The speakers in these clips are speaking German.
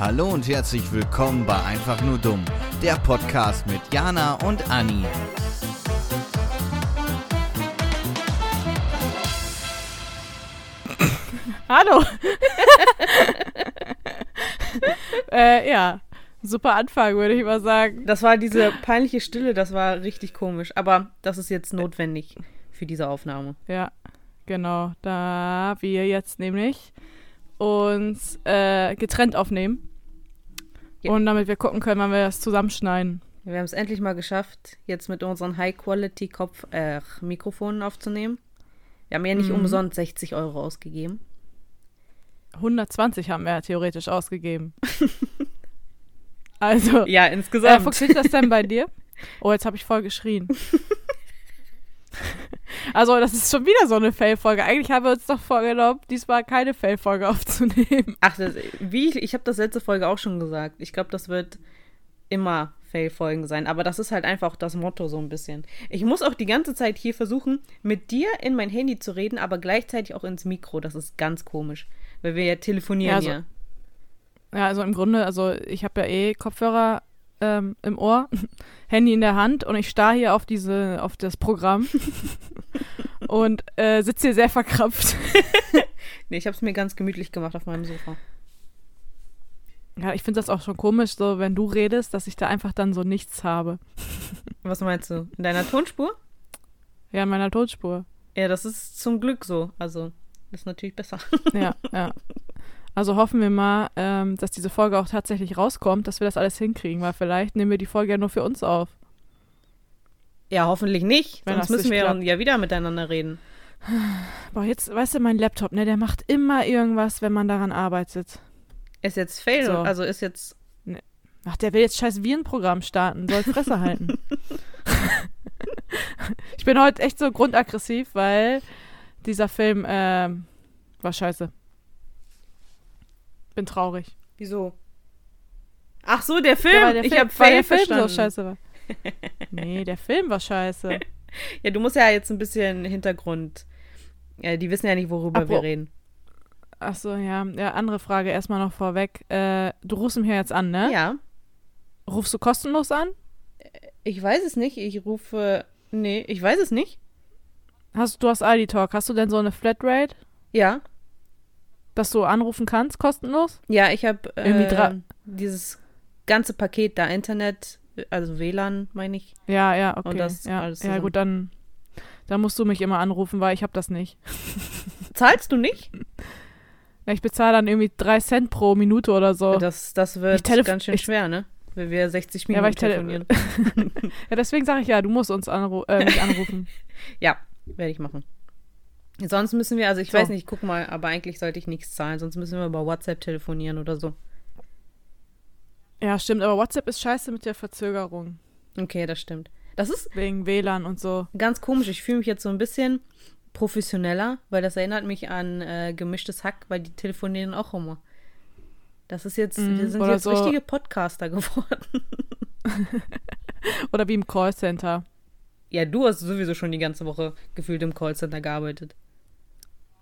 Hallo und herzlich willkommen bei Einfach nur dumm, der Podcast mit Jana und Anni. Hallo. äh, ja, super Anfang, würde ich mal sagen. Das war diese peinliche Stille, das war richtig komisch. Aber das ist jetzt notwendig für diese Aufnahme. Ja, genau. Da wir jetzt nämlich uns äh, getrennt aufnehmen. Ja. Und damit wir gucken können, wann wir das zusammenschneiden. Wir haben es endlich mal geschafft, jetzt mit unseren High-Quality-Kopf-Mikrofonen aufzunehmen. Wir haben ja nicht Mhm. umsonst 60 Euro ausgegeben. 120 haben wir ja theoretisch ausgegeben. also, Ja, äh, insgesamt. funktioniert das denn bei dir? Oh, jetzt habe ich voll geschrien. also, das ist schon wieder so eine Fail-Folge. Eigentlich haben wir uns doch vorgenommen, diesmal keine Fail-Folge aufzunehmen. Ach, das, wie ich, ich habe das letzte Folge auch schon gesagt. Ich glaube, das wird immer Fail-Folgen sein. Aber das ist halt einfach das Motto so ein bisschen. Ich muss auch die ganze Zeit hier versuchen, mit dir in mein Handy zu reden, aber gleichzeitig auch ins Mikro. Das ist ganz komisch. Weil wir ja telefonieren Ja, so- hier. Ja, also im Grunde, also ich habe ja eh Kopfhörer ähm, im Ohr, Handy in der Hand und ich starre hier auf diese, auf das Programm und äh, sitze hier sehr verkrampft. Nee, ich habe es mir ganz gemütlich gemacht auf meinem Sofa. Ja, ich finde das auch schon komisch, so wenn du redest, dass ich da einfach dann so nichts habe. Was meinst du? In deiner Tonspur? Ja, in meiner Tonspur. Ja, das ist zum Glück so. Also, das ist natürlich besser. Ja, ja. Also hoffen wir mal, ähm, dass diese Folge auch tatsächlich rauskommt, dass wir das alles hinkriegen, weil vielleicht nehmen wir die Folge ja nur für uns auf. Ja, hoffentlich nicht. Wenn Sonst das müssen wir klappt. ja wieder miteinander reden. Boah, jetzt, weißt du, mein Laptop, ne, der macht immer irgendwas, wenn man daran arbeitet. Ist jetzt Fail, So. also ist jetzt. Ach, der will jetzt scheiß Virenprogramm starten, soll Fresse halten. ich bin heute echt so grundaggressiv, weil dieser Film ähm, war scheiße. Bin traurig. Wieso? Ach so, der Film. Ja, der ich Film, habe weil Fail der Film verstanden. so scheiße war. Nee, der Film war scheiße. Ja, du musst ja jetzt ein bisschen Hintergrund. Ja, die wissen ja nicht, worüber Apro- wir reden. Ach so, ja. Ja, andere Frage erstmal noch vorweg. Äh, du rufst mich jetzt an, ne? Ja. Rufst du kostenlos an? Ich weiß es nicht. Ich rufe. Nee, ich weiß es nicht. Hast, du hast ID Talk. Hast du denn so eine Flatrate, Ja. Dass du anrufen kannst, kostenlos? Ja, ich habe äh, dieses ganze Paket da, Internet, also WLAN, meine ich. Ja, ja, okay. Und das ja, alles ja gut, dann, dann musst du mich immer anrufen, weil ich habe das nicht. Zahlst du nicht? Ja, ich bezahle dann irgendwie drei Cent pro Minute oder so. Das, das wird ganz schön schwer, ne? Wenn wir 60 Ja, Minuten weil ich tele- telefonieren. ja, deswegen sage ich ja, du musst uns anru äh, mich anrufen. Ja, werde ich machen. Sonst müssen wir, also ich So. weiß nicht, guck mal, aber eigentlich sollte ich nichts zahlen, sonst müssen wir über WhatsApp telefonieren oder so. ja, stimmt, aber WhatsApp ist scheiße mit der Verzögerung. Okay, das stimmt. Das ist Wegen WLAN und so. ganz komisch. Ich fühle mich jetzt so ein bisschen professioneller, weil das erinnert mich an äh, gemischtes Hack, weil die telefonieren auch immer. Das ist jetzt, Mhm, wir sind oder jetzt so- richtige Podcaster geworden. Oder wie im Callcenter. Ja, du hast sowieso schon die ganze Woche gefühlt im Callcenter gearbeitet.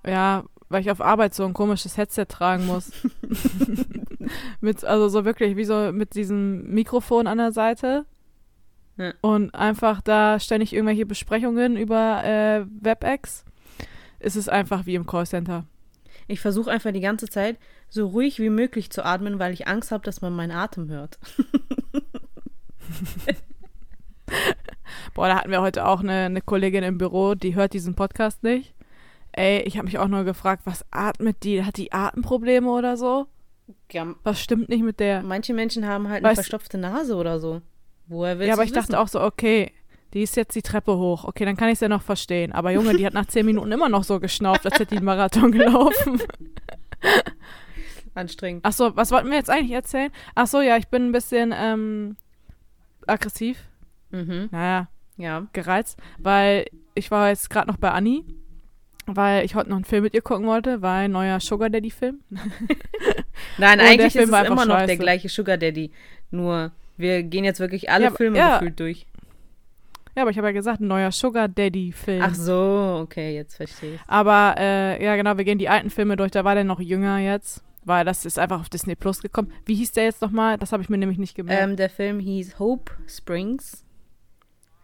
Ja, weil ich auf Arbeit so ein komisches Headset tragen muss. mit, also so wirklich wie so mit diesem Mikrofon an der Seite. Ja. Und einfach da ständig irgendwelche Besprechungen über äh, WebEx. Es ist einfach wie im Callcenter. Ich versuche einfach die ganze Zeit so ruhig wie möglich zu atmen, weil ich Angst habe, dass man meinen Atem hört. Boah, da hatten wir heute auch eine, eine Kollegin im Büro, die hört diesen Podcast nicht. Ey, ich habe mich auch nur gefragt, was atmet die? Hat die Atemprobleme oder so? Ja, Was stimmt nicht mit der? manche Menschen haben halt eine Weißt- verstopfte Nase oder so. Woher willst Ja, aber ich dachte wissen? auch so, okay, die ist jetzt die Treppe hoch. Okay, dann kann ich es ja noch verstehen. Aber Junge, die hat nach zehn Minuten immer noch so geschnauft, als hätte die einen Marathon gelaufen. anstrengend. Ach so, was wollten wir jetzt eigentlich erzählen? Ach so, ja, ich bin ein bisschen ähm, aggressiv. Mhm. Naja, Ja. gereizt, weil ich war jetzt gerade noch bei Anni, weil ich heute noch einen Film mit ihr gucken wollte, weil neuer Sugar Daddy Film. Nein, Und der eigentlich ist es immer noch der scheiße. gleiche Sugar Daddy. Nur wir gehen jetzt wirklich alle Ja, Filme ja. gefühlt durch. Ja, aber ich habe ja gesagt, ein neuer Sugar Daddy Film. Ach so, okay, jetzt verstehe ich. Aber äh, ja, genau, wir gehen die alten Filme durch. Da war der noch jünger jetzt. weil das ist einfach auf Disney Plus gekommen. Wie hieß der jetzt nochmal? Das habe ich mir nämlich nicht gemerkt. Ähm, der Film hieß Hope Springs.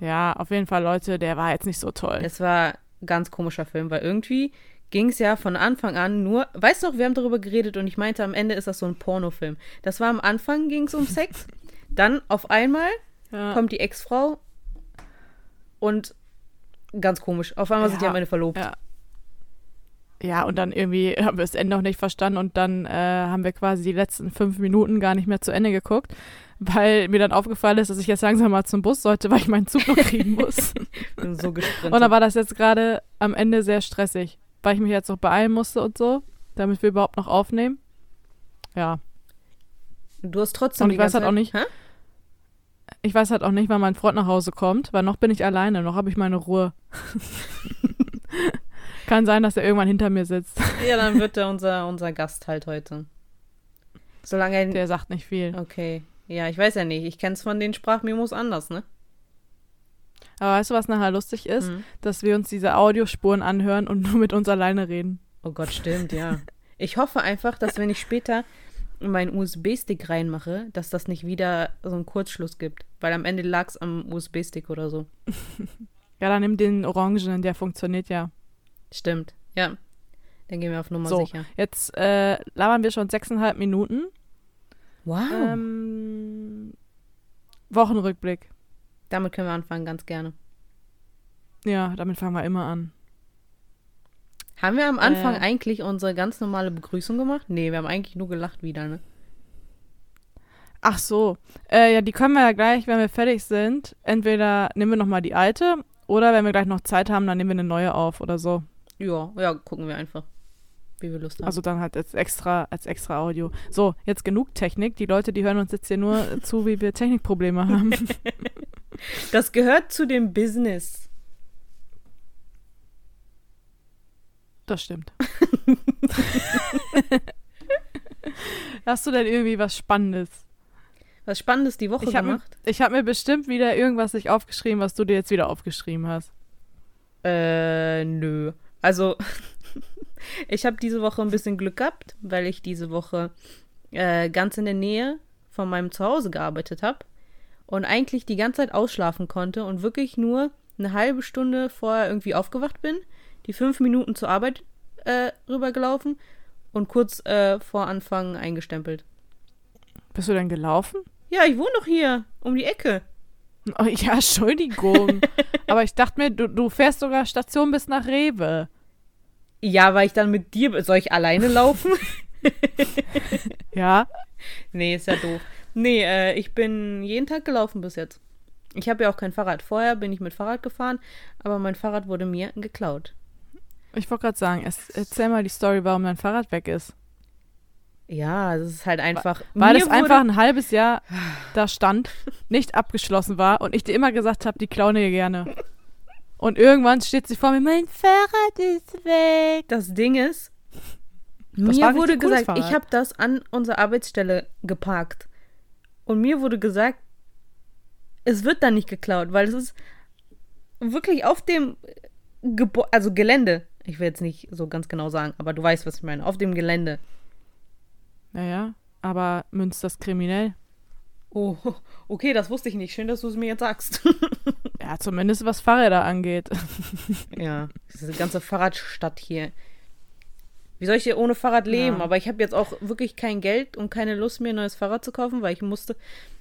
ja, auf jeden Fall, Leute, der war jetzt nicht so toll. Es war ganz komischer Film, weil irgendwie ging es ja von Anfang an nur, weißt du noch, wir haben darüber geredet und ich meinte, am Ende ist das so ein Pornofilm. Das war am Anfang, ging es um Sex. Dann auf einmal Ja. kommt die Ex-Frau und ganz komisch. Auf einmal sind die Ja, am Ende verlobt. Ja. Ja, und dann irgendwie haben wir das Ende noch nicht verstanden und dann äh, haben wir quasi die letzten fünf Minuten gar nicht mehr zu Ende geguckt, weil mir dann aufgefallen ist, dass ich jetzt langsam mal zum Bus sollte, weil ich meinen Zug noch kriegen muss. Bin so gesprintet. und dann war das jetzt gerade am Ende sehr stressig, weil ich mich jetzt noch beeilen musste und so, damit wir überhaupt noch aufnehmen. Ja, du hast trotzdem Und ich weiß halt auch nicht- Hä? ich weiß halt auch nicht, wann mein Freund nach Hause kommt, weil noch bin ich alleine, noch habe ich meine Ruhe. Kann sein, dass er irgendwann hinter mir sitzt. Ja, dann wird er unser, unser Gast halt heute. Solange er. Der sagt nicht viel. Okay. Ja, ich weiß ja nicht. Ich kenne es von den Sprachmemos anders, ne? Aber weißt du, was nachher lustig ist? Mhm. Dass wir uns diese Audiospuren anhören und nur mit uns alleine reden. Oh Gott, stimmt, ja. Ich hoffe einfach, dass wenn ich später meinen USB-Stick reinmache, dass das nicht wieder so einen Kurzschluss gibt. Weil am Ende lag es am USB-Stick oder so. Ja, dann nimm den Orangen, der funktioniert ja. Stimmt, ja. Dann gehen wir auf Nummer So. sicher. Jetzt äh, labern wir schon sechseinhalb Minuten. Wow. Ähm, Wochenrückblick. Damit können wir anfangen, ganz gerne. Ja, damit fangen wir immer an. Haben wir am Anfang Äh. eigentlich unsere ganz normale Begrüßung gemacht? Nee, wir haben eigentlich nur gelacht wieder, ne? Ach so. Äh, ja, die können wir ja gleich, wenn wir fertig sind. Entweder nehmen wir nochmal die alte oder wenn wir gleich noch Zeit haben, dann nehmen wir eine neue auf oder so. Ja, ja, gucken wir einfach, wie wir Lust haben. Also dann halt als extra, als extra Audio. So, jetzt genug Technik. Die Leute, die hören uns jetzt hier nur zu, wie wir Technikprobleme haben. das gehört zu dem Business. Das stimmt. Hast du denn irgendwie was Spannendes? Was Spannendes die Woche Ich habe mir, gemacht? ich hab mir bestimmt wieder irgendwas nicht aufgeschrieben, was du dir jetzt wieder aufgeschrieben hast. Äh, nö. Also, ich habe diese Woche ein bisschen Glück gehabt, weil ich diese Woche äh, ganz in der Nähe von meinem Zuhause gearbeitet habe und eigentlich die ganze Zeit ausschlafen konnte und wirklich nur eine halbe Stunde vorher irgendwie aufgewacht bin, die fünf Minuten zur Arbeit äh, rübergelaufen und kurz äh, vor Anfang eingestempelt. Bist du denn gelaufen? Ja, ich wohne doch hier, um die Ecke. Oh, ja, Entschuldigung. Aber ich dachte mir, du, du fährst sogar Station bis nach Rewe. Ja, weil ich dann mit dir, soll ich alleine laufen? Ja? Nee, ist ja doof. Nee, äh, ich bin jeden Tag gelaufen bis jetzt. Ich habe ja auch kein Fahrrad. Vorher bin ich mit Fahrrad gefahren, aber mein Fahrrad wurde mir geklaut. Ich wollte gerade sagen, erzähl mal die Story, warum dein Fahrrad weg ist. Ja, das ist halt einfach. Weil es einfach ein halbes Jahr da stand, nicht abgeschlossen war und ich dir immer gesagt habe, die klauen dir gerne. Und irgendwann steht sie vor mir, mein Fahrrad ist weg. Das Ding ist, Das mir wurde gesagt, ich habe das an unserer Arbeitsstelle geparkt. Und mir wurde gesagt, es wird dann nicht geklaut, weil es ist wirklich auf dem Gebäude, also Gelände. Ich will jetzt nicht so ganz genau sagen, aber du weißt, was ich meine. Auf dem Gelände. Naja, aber Münster ist kriminell. Oh, okay, das wusste ich nicht. Schön, dass du es mir jetzt sagst. Ja, zumindest was Fahrräder angeht. ja, diese ganze Fahrradstadt hier. Wie soll ich hier ohne Fahrrad leben? Ja. Aber ich habe jetzt auch wirklich kein Geld und keine Lust, mir ein neues Fahrrad zu kaufen, weil ich musste.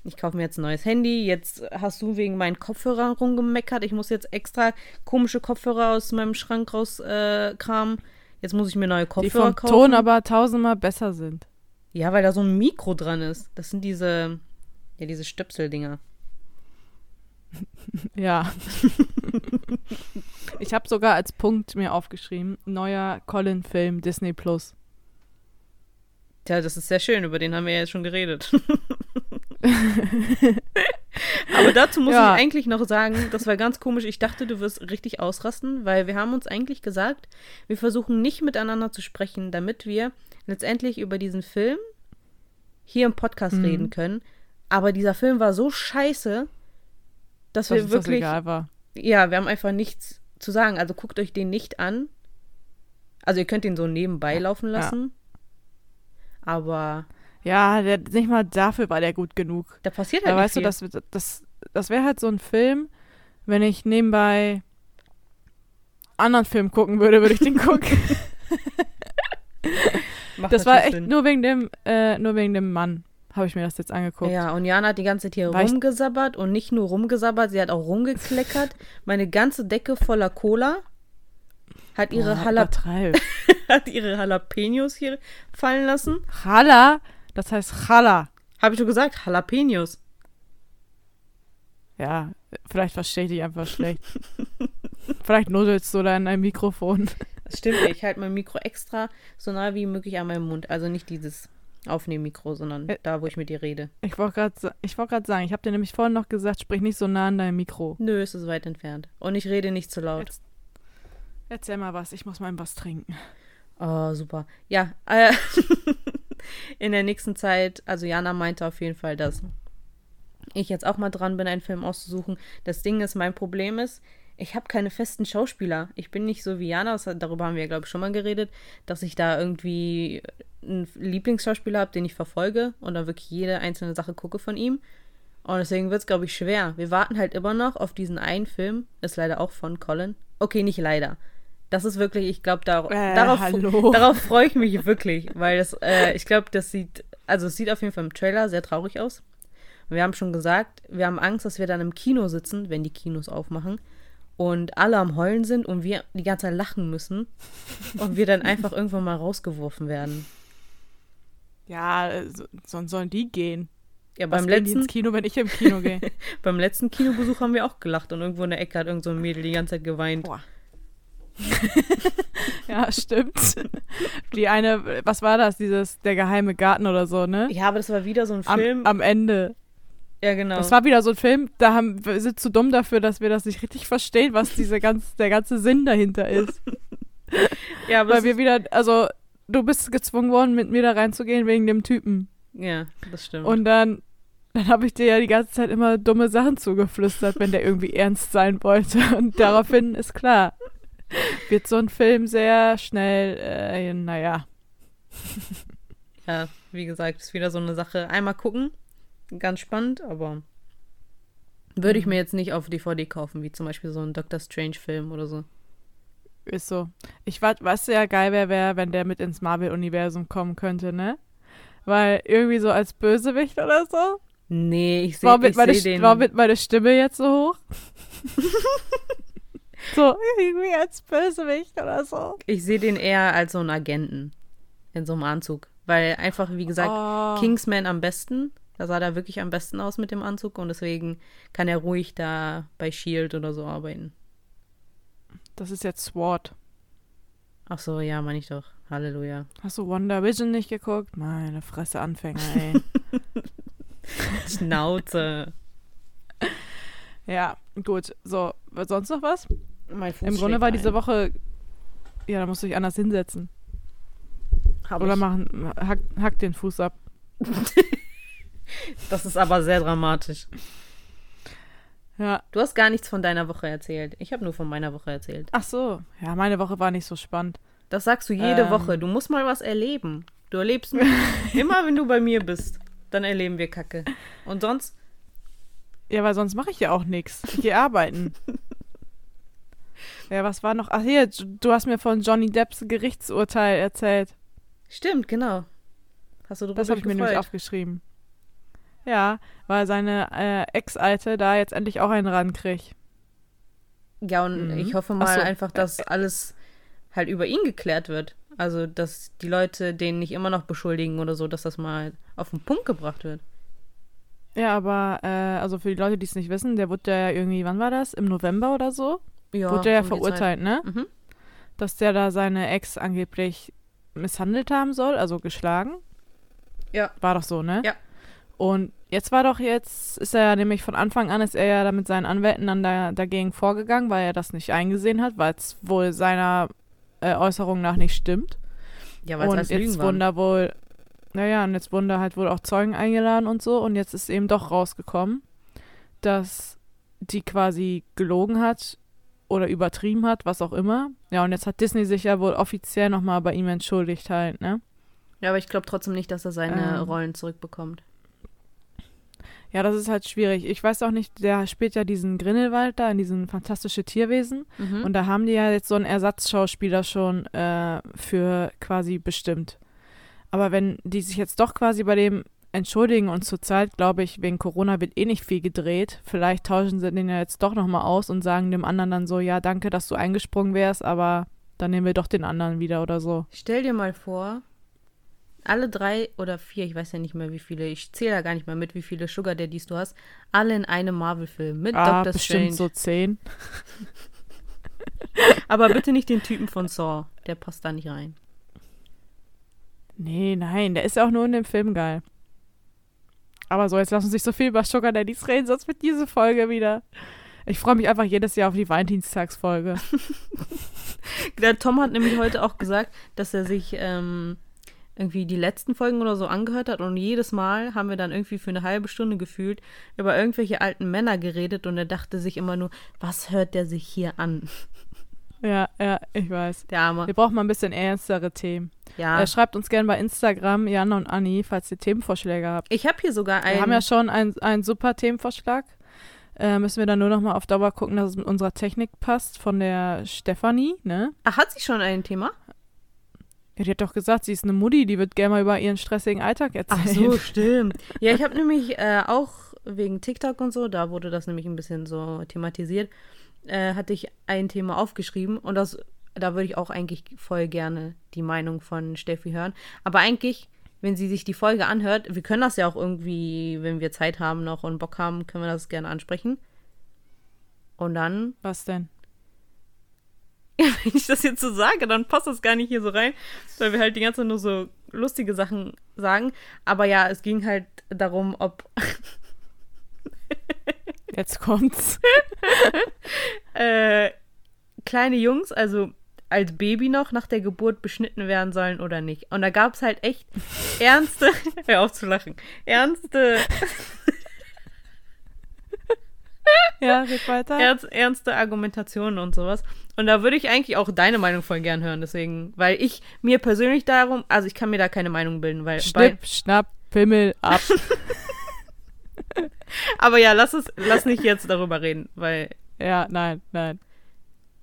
Ich kaufe mir jetzt ein neues Handy. Jetzt hast du wegen meinen Kopfhörern rumgemeckert. Ich muss jetzt extra komische Kopfhörer aus meinem Schrank raus äh. Jetzt muss ich mir neue Die Kopfhörer vom kaufen. Ton aber tausendmal besser sind. Ja, weil da so ein Mikro dran ist. Das sind diese. Ja, diese Stöpseldinger. Ja. ich habe sogar als Punkt mir aufgeschrieben, neuer Colin-Film Disney Plus. Tja, das ist sehr schön, über den haben wir ja jetzt schon geredet. Aber dazu muss Ja. ich eigentlich noch sagen, das war ganz komisch. Ich dachte, du wirst richtig ausrasten, weil wir haben uns eigentlich gesagt, wir versuchen nicht miteinander zu sprechen, damit wir letztendlich über diesen Film hier im Podcast Mhm. reden können. Aber dieser Film war so scheiße, dass Dass wir wirklich ja, wir haben einfach nichts zu sagen. Also guckt euch den nicht an. Also ihr könnt ihn so nebenbei Ja, laufen ja. lassen. Aber Ja, der, nicht mal dafür war der gut genug. da passiert Da halt nicht weißt du, viel. das, das, das wäre halt so ein Film, wenn ich nebenbei anderen Film gucken würde, würde ich den gucken. Das war echt Sinn. nur wegen dem, äh, nur wegen dem Mann, habe ich mir das jetzt angeguckt. Ja, und Jana hat die ganze Zeit hier ich- rumgesabbert und nicht nur rumgesabbert, sie hat auch rumgekleckert. Meine ganze Decke voller Cola. Hat ihre, Boah, Jalap hat ihre Jalapenos hier fallen lassen. Chala, das heißt Chala. Habe ich schon gesagt? Jalapenos. Ja, vielleicht verstehe ich dich einfach schlecht. vielleicht nudelst du da in dein Mikrofon. Das stimmt, ich halte mein Mikro extra so nah wie möglich an meinem Mund. Also nicht dieses Aufnehmmikro, sondern Ä- da, wo ich mit dir rede. Ich wollte gerade ich wollt sagen, ich habe dir nämlich vorhin noch gesagt, sprich nicht so nah an dein Mikro. Nö, es ist weit entfernt. Und ich rede nicht zu laut. Jetzt, erzähl mal was, ich muss mal was trinken. Oh, super. Ja, äh, in der nächsten Zeit, also Jana meinte auf jeden Fall, dass ich jetzt auch mal dran bin, einen Film auszusuchen. Das Ding ist, mein Problem ist, ich habe keine festen Schauspieler. Ich bin nicht so wie Jana, darüber haben wir, glaube ich, schon mal geredet, dass ich da irgendwie einen Lieblingsschauspieler habe, den ich verfolge und dann wirklich jede einzelne Sache gucke von ihm. Und deswegen wird es, glaube ich, schwer. Wir warten halt immer noch auf diesen einen Film. Ist leider auch von Colin. Okay, nicht leider. Das ist wirklich, ich glaube, da, Äh, darauf, darauf freue ich mich wirklich, weil das, äh, ich glaube, das sieht, also es sieht auf jeden Fall im Trailer sehr traurig aus. Wir haben schon gesagt, wir haben Angst, dass wir dann im Kino sitzen, wenn die Kinos aufmachen und alle am Heulen sind und wir die ganze Zeit lachen müssen und wir dann einfach irgendwann mal rausgeworfen werden. Ja, so, sonst sollen die gehen. Ja, Was beim die letzten, Kino, wenn ich im Kino gehe? beim letzten Kinobesuch haben wir auch gelacht und irgendwo in der Ecke hat irgend so ein Mädel die ganze Zeit geweint. Boah. ja, stimmt. Die eine, was war das? Dieses, der geheime Garten oder so, ne? Ja, aber das war wieder so ein Am, Film. am Ende. ja, genau. Das war wieder so ein Film, da haben, wir sind zu dumm dafür, dass wir das nicht richtig verstehen, was diese ganz, der ganze Sinn dahinter ist. ja, aber Weil wir wieder, also, du bist gezwungen worden, mit mir da reinzugehen wegen dem Typen. ja, das stimmt. Und dann, dann habe ich dir ja die ganze Zeit immer dumme Sachen zugeflüstert, wenn der irgendwie ernst sein wollte. Und daraufhin ist klar, wird so ein Film sehr schnell, äh, naja. Ja, wie gesagt, ist wieder so eine Sache. Einmal gucken, ganz spannend, aber würde ich Mhm. mir jetzt nicht auf DVD kaufen, wie zum Beispiel so ein Doctor Strange-Film oder so. Ist so. Ich weißt du ja, geil wäre, wär, wenn der mit ins Marvel-Universum kommen könnte, ne? Weil irgendwie so als Bösewicht oder so. Nee, ich sehe seh den. warum wird meine Stimme jetzt so hoch? so, irgendwie als Bösewicht oder so. Ich sehe den eher als so einen Agenten in so einem Anzug. Weil einfach, wie gesagt, oh. Kingsman am besten. Da sah der wirklich am besten aus mit dem Anzug und deswegen kann er ruhig da bei Shield oder so arbeiten. Das ist jetzt SWAT. Ach so, ja, meine ich doch. Halleluja. Hast du Wonder Vision nicht geguckt? Meine Fresse Anfänger, ey. Schnauze. ja, gut. So, was- sonst noch was? Mein Fuß Im Grunde war ein. diese Woche. Ja, da musst du dich anders hinsetzen. Hab Oder ich. machen, hack, hack den Fuß ab. Das ist aber sehr dramatisch. Ja. Du hast gar nichts von deiner Woche erzählt. Ich habe nur von meiner Woche erzählt. Ach so. Ja, meine Woche war nicht so spannend. Das sagst du jede Ähm. Woche. Du musst mal was erleben. Du erlebst nur- immer, wenn du bei mir bist. Dann erleben wir Kacke. Und sonst? Ja, weil sonst mache ich ja auch nichts. Ich gehe arbeiten. ja, was war noch? Ach hier, du hast mir von Johnny Depps Gerichtsurteil erzählt. Stimmt, genau. Hast du drüber Das habe ich mir nämlich gefreut? aufgeschrieben. Ja, weil seine äh, Ex-Alte da jetzt endlich auch einen rankriegt. Ja, und Mhm. ich hoffe mal so. einfach, dass alles halt über ihn geklärt wird. Also, dass die Leute den nicht immer noch beschuldigen oder so, dass das mal auf den Punkt gebracht wird. Ja, aber äh, also für die Leute, die es nicht wissen, der wurde ja irgendwie, wann war das? Im November oder so? Ja, wurde Zeit. verurteilt, ne? Mhm. Dass der da seine Ex angeblich misshandelt haben soll, also geschlagen. Ja. War doch so, ne? Ja. Und jetzt war doch jetzt, ist er ja nämlich von Anfang an, ist er ja da mit seinen Anwälten dann da, dagegen vorgegangen, weil er das nicht eingesehen hat, weil es wohl seiner äh, Äußerung nach nicht stimmt. Ja, weil es jetzt wurden da wohl, naja, und jetzt wurden da halt wohl auch Zeugen eingeladen und so. Und jetzt ist eben doch rausgekommen, dass die quasi gelogen hat oder übertrieben hat, was auch immer. Ja, und jetzt hat Disney sich ja wohl offiziell nochmal bei ihm entschuldigt halt, ne? Ja, aber ich glaube trotzdem nicht, dass er seine Ähm. Rollen zurückbekommt. Ja, das ist halt schwierig. Ich weiß auch nicht, der spielt ja diesen Grindelwald da in diesen fantastische Tierwesen. Mhm. Und da haben die ja jetzt so einen Ersatzschauspieler schon äh, für quasi bestimmt. Aber wenn die sich jetzt doch quasi bei dem entschuldigen und zurzeit, glaube ich, wegen Corona wird eh nicht viel gedreht. Vielleicht tauschen sie den ja jetzt doch nochmal aus und sagen dem anderen dann so, ja, danke, dass du eingesprungen wärst, aber dann nehmen wir doch den anderen wieder oder so. Stell dir mal vor, alle drei oder vier, ich weiß ja nicht mehr wie viele, ich zähle ja gar nicht mehr mit, wie viele Sugar Daddies du hast, alle in einem Marvel-Film mit ah, Dr. bestimmt Strange. so zehn. Aber bitte nicht den Typen von Saw, der passt da nicht rein. Nee, nein, der ist ja auch nur in dem Film geil. Aber so, jetzt lassen sich so viel über Sugar Daddies reden, sonst wird diese Folge wieder. Ich freue mich einfach jedes Jahr auf die Valentinstagsfolge. Der Tom hat nämlich heute auch gesagt, dass er sich ähm, irgendwie die letzten Folgen oder so angehört hat und jedes Mal haben wir dann irgendwie für eine halbe Stunde gefühlt über irgendwelche alten Männer geredet und er dachte sich immer nur, was hört der sich hier an? Ja, ja, ich weiß. Der Arme. Wir brauchen mal ein bisschen ernstere Themen. Ja. Äh, schreibt uns gerne bei Instagram, Jana und Anni, falls ihr Themenvorschläge habt. Ich habe hier sogar einen. Wir haben ja schon einen, einen super Themenvorschlag. Äh, müssen wir dann nur noch mal auf Dauer gucken, dass es mit unserer Technik passt, von der Stefanie, ne? Ach, hat sie schon ein Thema? Ja, die hat doch gesagt, sie ist eine Mutti, die wird gerne mal über ihren stressigen Alltag erzählen. Ach so, stimmt. Ja, ich habe nämlich äh, auch wegen TikTok und so, da wurde das nämlich ein bisschen so thematisiert, äh, hatte ich ein Thema aufgeschrieben und das, da würde ich auch eigentlich voll gerne die Meinung von Steffi hören. Aber eigentlich, wenn sie sich die Folge anhört, wir können das ja auch irgendwie, wenn wir Zeit haben noch und Bock haben, können wir das gerne ansprechen. Und dann, Was denn? wenn ich das jetzt so sage, dann passt das gar nicht hier so rein, weil wir halt die ganze Zeit nur so lustige Sachen sagen. Aber ja, es ging halt darum, ob Jetzt kommt's. äh, kleine Jungs, also als Baby noch nach der Geburt beschnitten werden sollen oder nicht. Und da gab es halt echt ernste, hör auf zu lachen, ernste, Ja, red weiter. ernst, ernste Argumentationen und sowas. Und da würde ich eigentlich auch deine Meinung voll gern hören, deswegen, weil ich mir persönlich darum, also ich kann mir da keine Meinung bilden, weil, Schnipp, schnapp, Pimmel, ab. Aber ja, lass es, lass nicht jetzt darüber reden, weil, ja, nein, nein.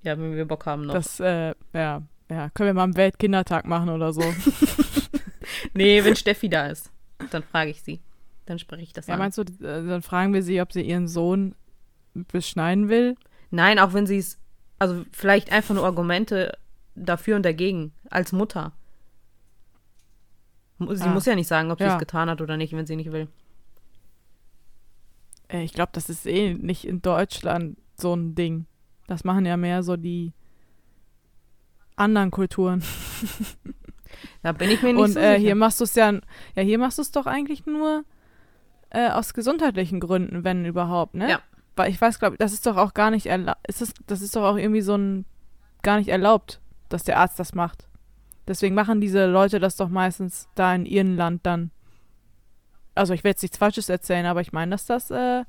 ja, wenn wir Bock haben noch. Das, äh, ja, ja. Können wir mal einen Weltkindertag machen oder so. nee, wenn Steffi da ist, dann frage ich sie. Dann spreche ich das ja, an. meinst du, äh, dann fragen wir sie, ob sie ihren Sohn beschneiden will? Nein, auch wenn sie es, also vielleicht einfach nur Argumente dafür und dagegen, als Mutter. Mu- Sie Ah. muss ja nicht sagen, ob sie Ja. es getan hat oder nicht, wenn sie nicht will. Äh, ich glaube, das ist eh nicht in Deutschland so ein Ding. Das machen ja mehr so die anderen Kulturen. Da bin ich mir nicht Und so äh, sicher. hier machst du es ja, ja, hier machst du es doch eigentlich nur äh, aus gesundheitlichen Gründen, wenn überhaupt, ne? Ja. Weil ich weiß, glaube das ist doch auch gar nicht erlaubt, ist das, das ist doch auch irgendwie so ein, gar nicht erlaubt, dass der Arzt das macht. Deswegen machen diese Leute das doch meistens da in ihrem Land dann. Also ich will jetzt nichts Falsches erzählen, aber ich meine, dass das, äh,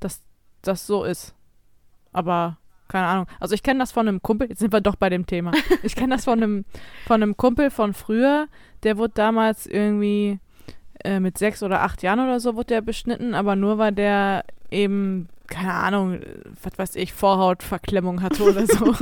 dass das so ist. Aber keine Ahnung. Also ich kenne das von einem Kumpel, jetzt sind wir doch bei dem Thema. Ich kenne das von einem, von einem Kumpel von früher, der wurde damals irgendwie äh, mit sechs oder acht Jahren oder so wurde der beschnitten, aber nur weil der eben, keine Ahnung, was weiß ich, Vorhautverklemmung hatte oder so.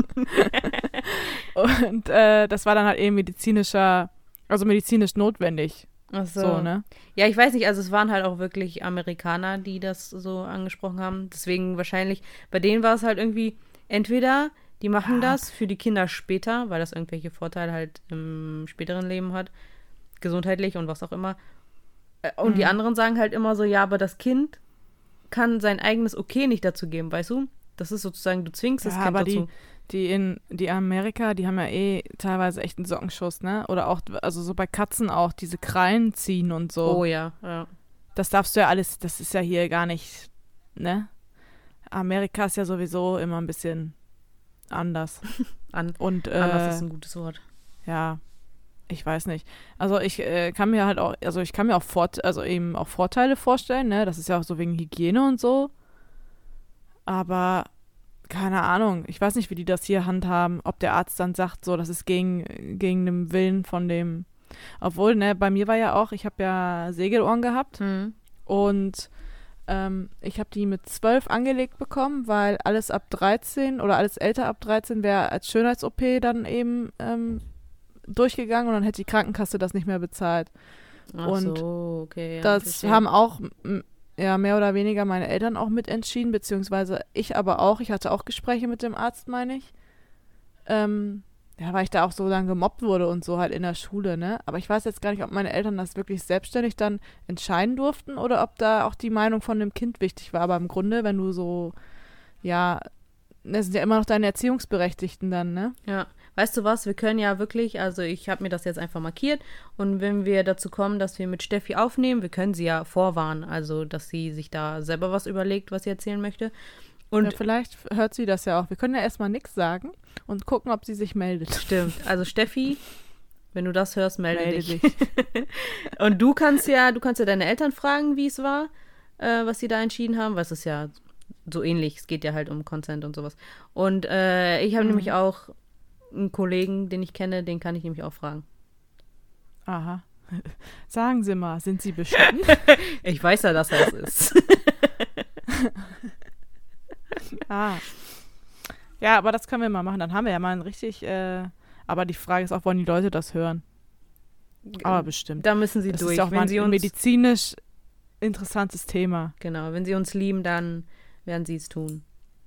Und äh, das war dann halt eben medizinischer, also medizinisch notwendig. Ach So, ne? Ja, ich weiß nicht, also es waren halt auch wirklich Amerikaner, die das so angesprochen haben. Deswegen wahrscheinlich, bei denen war es halt irgendwie, entweder die machen Ja. das für die Kinder später, weil das irgendwelche Vorteile halt im späteren Leben hat, gesundheitlich und was auch immer. Äh, Und die Mhm. anderen sagen halt immer so, ja, aber das Kind kann sein eigenes Okay nicht dazu geben, weißt du? Das ist sozusagen, du zwingst das Ja, Kind aber die- dazu. Die in die Amerika, die haben ja eh teilweise echt einen Sockenschuss, ne? Oder auch, also so bei Katzen auch, diese Krallen ziehen und so. Oh ja, ja. Das darfst du ja alles, das ist ja hier gar nicht, ne? Amerika ist ja sowieso immer ein bisschen anders. An, Und äh, anders ist ein gutes Wort. ja, ich weiß nicht. Also ich äh, kann mir halt auch, also ich kann mir auch Vort also eben auch Vorteile vorstellen, ne? Das ist ja auch so wegen Hygiene und so. Aber keine Ahnung, ich weiß nicht, wie die das hier handhaben, ob der Arzt dann sagt, so, das ist gegen, gegen den Willen von dem Obwohl, ne, bei mir war ja auch, ich habe ja Segelohren gehabt Hm. und ähm, ich habe die mit 12 angelegt bekommen, weil alles ab 13 oder alles älter ab 13 wäre als Schönheits-OP dann eben ähm, durchgegangen und dann hätte die Krankenkasse das nicht mehr bezahlt. Ach Und so, okay. ja, das haben auch ja mehr oder weniger meine Eltern auch mitentschieden, beziehungsweise ich aber auch. Ich hatte auch Gespräche mit dem Arzt, meine ich. Ähm, ja, weil ich da auch so dann gemobbt wurde und so halt in der Schule, ne? Aber ich weiß jetzt gar nicht, ob meine Eltern das wirklich selbstständig dann entscheiden durften oder ob da auch die Meinung von dem Kind wichtig war. Aber im Grunde, wenn du so, ja, das sind ja immer noch deine Erziehungsberechtigten dann, ne? Ja, weißt du was, wir können ja wirklich, also ich habe mir das jetzt einfach markiert und wenn wir dazu kommen, dass wir mit Steffi aufnehmen, wir können sie ja vorwarnen, also dass sie sich da selber was überlegt, was sie erzählen möchte. Und ja, vielleicht hört sie das ja auch. Wir können ja erstmal nichts sagen und gucken, ob sie sich meldet. stimmt, also Steffi, wenn du das hörst, melde, Melde dich. dich. Und du kannst ja, du kannst ja deine Eltern fragen, wie es war, äh, was sie da entschieden haben, weil es ist ja so ähnlich, es geht ja halt um Consent und sowas. Und äh, ich habe Mhm. nämlich auch einen Kollegen, den ich kenne, den kann ich nämlich auch fragen. Aha. Sagen Sie mal, sind Sie bestimmt? Ich weiß ja, dass er es ist. ah. Ja, aber das können wir mal machen. Dann haben wir ja mal ein richtig. Äh, aber die Frage ist auch, wollen die Leute das hören? Aber bestimmt. Da müssen sie Das durch. ist auch mal wenn sie ein medizinisch interessantes Thema. genau, wenn sie uns lieben, dann werden sie es tun.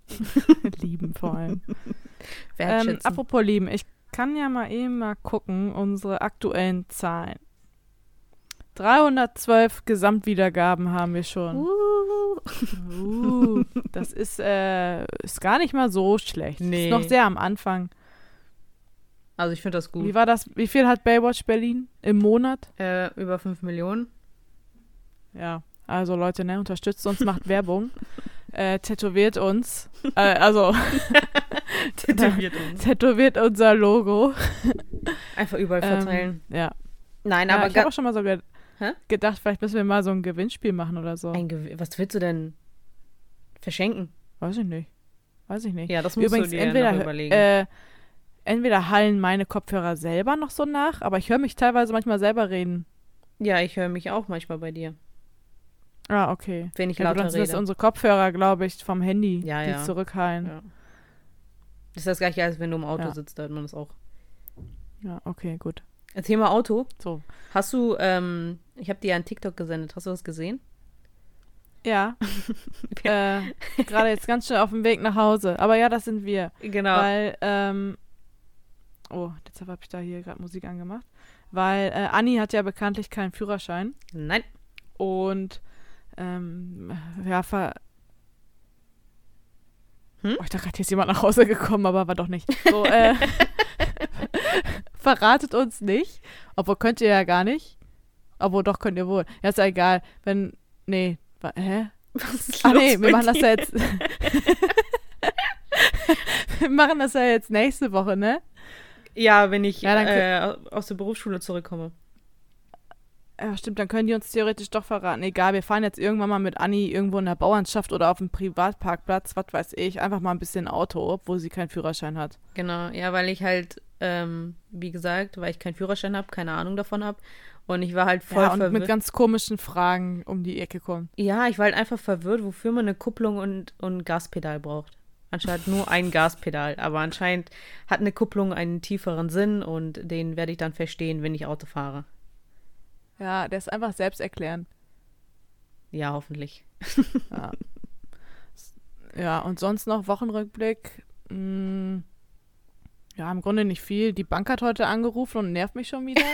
Lieben vor allem. ähm, apropos Lieben, ich kann ja mal eben mal gucken, unsere aktuellen Zahlen. 312 Gesamtwiedergaben haben wir schon. Uh, Uh, das ist, äh, ist gar nicht mal so schlecht. Nee. Ist noch sehr am Anfang. also ich finde das gut. Wie war das? Wie viel hat Baywatch Berlin im Monat? Äh, über 5 Millionen. Ja, also Leute, ne, unterstützt uns, macht Werbung. Äh, tätowiert uns. Äh, also Tätowiert uns. tätowiert unser Logo. Einfach überall Ähm, verteilen. ja. Nein, ja aber ich habe auch schon mal so ge Hä? gedacht, vielleicht müssen wir mal so ein Gewinnspiel machen oder so. was willst du denn verschenken? Weiß ich nicht. Weiß ich nicht. Ja, das musst Übrigens, du dir entweder, noch überlegen. Äh, entweder hallen meine Kopfhörer selber noch so nach, aber ich höre mich teilweise manchmal selber reden. ja, ich höre mich auch manchmal bei dir, Ah, okay. wenn ich Ja, lauter dann sind das rede. unsere Kopfhörer, glaube ich, vom Handy, Ja, die ja. zurückhallen. Ja. Das ist das gleiche, als wenn du im Auto Ja. sitzt, da hört man das auch. Ja, okay, gut. Thema Auto. So. Hast du, ähm, ich habe dir ja einen TikTok gesendet. Hast du das gesehen? Ja. äh, Gerade jetzt ganz schnell auf dem Weg nach Hause. Aber ja, das sind wir. Genau. Weil, ähm, oh, deshalb habe ich da hier gerade Musik angemacht. Weil äh, Anni hat ja bekanntlich keinen Führerschein. Nein. Und ähm, ja, ver Hm? oh, ich dachte gerade, hier ist jemand nach Hause gekommen, aber war doch nicht. So, äh, verratet uns nicht. Obwohl könnt ihr ja gar nicht. Obwohl doch könnt ihr wohl. Ja, ist ja egal. Wenn. Nee. Hä? Was ist Ach los nee, wir machen das ja jetzt. wir machen das ja jetzt nächste Woche, ne? Ja, wenn ich Ja, äh, aus der Berufsschule zurückkomme. Ja, stimmt, dann können die uns theoretisch doch verraten. Egal, wir fahren jetzt irgendwann mal mit Anni irgendwo in der Bauernschaft oder auf einem Privatparkplatz, was weiß ich, einfach mal ein bisschen Auto, obwohl sie keinen Führerschein hat. Genau, ja, weil ich halt, ähm, wie gesagt, weil ich keinen Führerschein habe, keine Ahnung davon habe. Und ich war halt voll ja, und verwirrt. mit ganz komischen Fragen um die Ecke kommen. ja, ich war halt einfach verwirrt, wofür man eine Kupplung und, und ein Gaspedal braucht. Anscheinend nur ein Gaspedal, aber anscheinend hat eine Kupplung einen tieferen Sinn und den werde ich dann verstehen, wenn ich Auto fahre. Ja, der ist einfach selbsterklärend. Ja, hoffentlich. Ja. ja, und sonst noch Wochenrückblick. Hm, ja, im Grunde nicht viel. Die Bank hat heute angerufen und nervt mich schon wieder.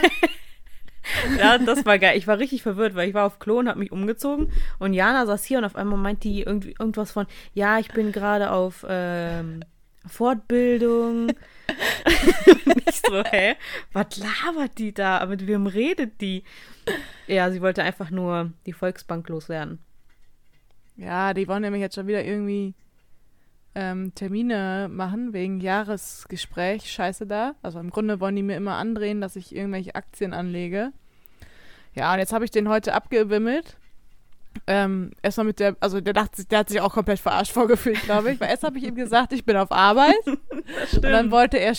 Ja, das war geil. Ich war richtig verwirrt, weil ich war auf Klo und habe mich umgezogen und Jana saß hier und auf einmal meint die irgendwie irgendwas von, ja, ich bin gerade auf ähm, Fortbildung. und ich so, hä? Was labert die da? Mit wem redet die? Ja, sie wollte einfach nur die Volksbank loswerden. Ja, die wollen nämlich jetzt schon wieder irgendwie ähm, Termine machen wegen Jahresgespräch. Scheiße da. Also im Grunde wollen die mir immer andrehen, dass ich irgendwelche Aktien anlege. Ja, und jetzt habe ich den heute abgewimmelt. Ähm, erstmal mit der, also der dachte der hat sich auch komplett verarscht vorgefühlt, glaube ich. Weil erst habe ich ihm gesagt, ich bin auf Arbeit. Und dann wollte er,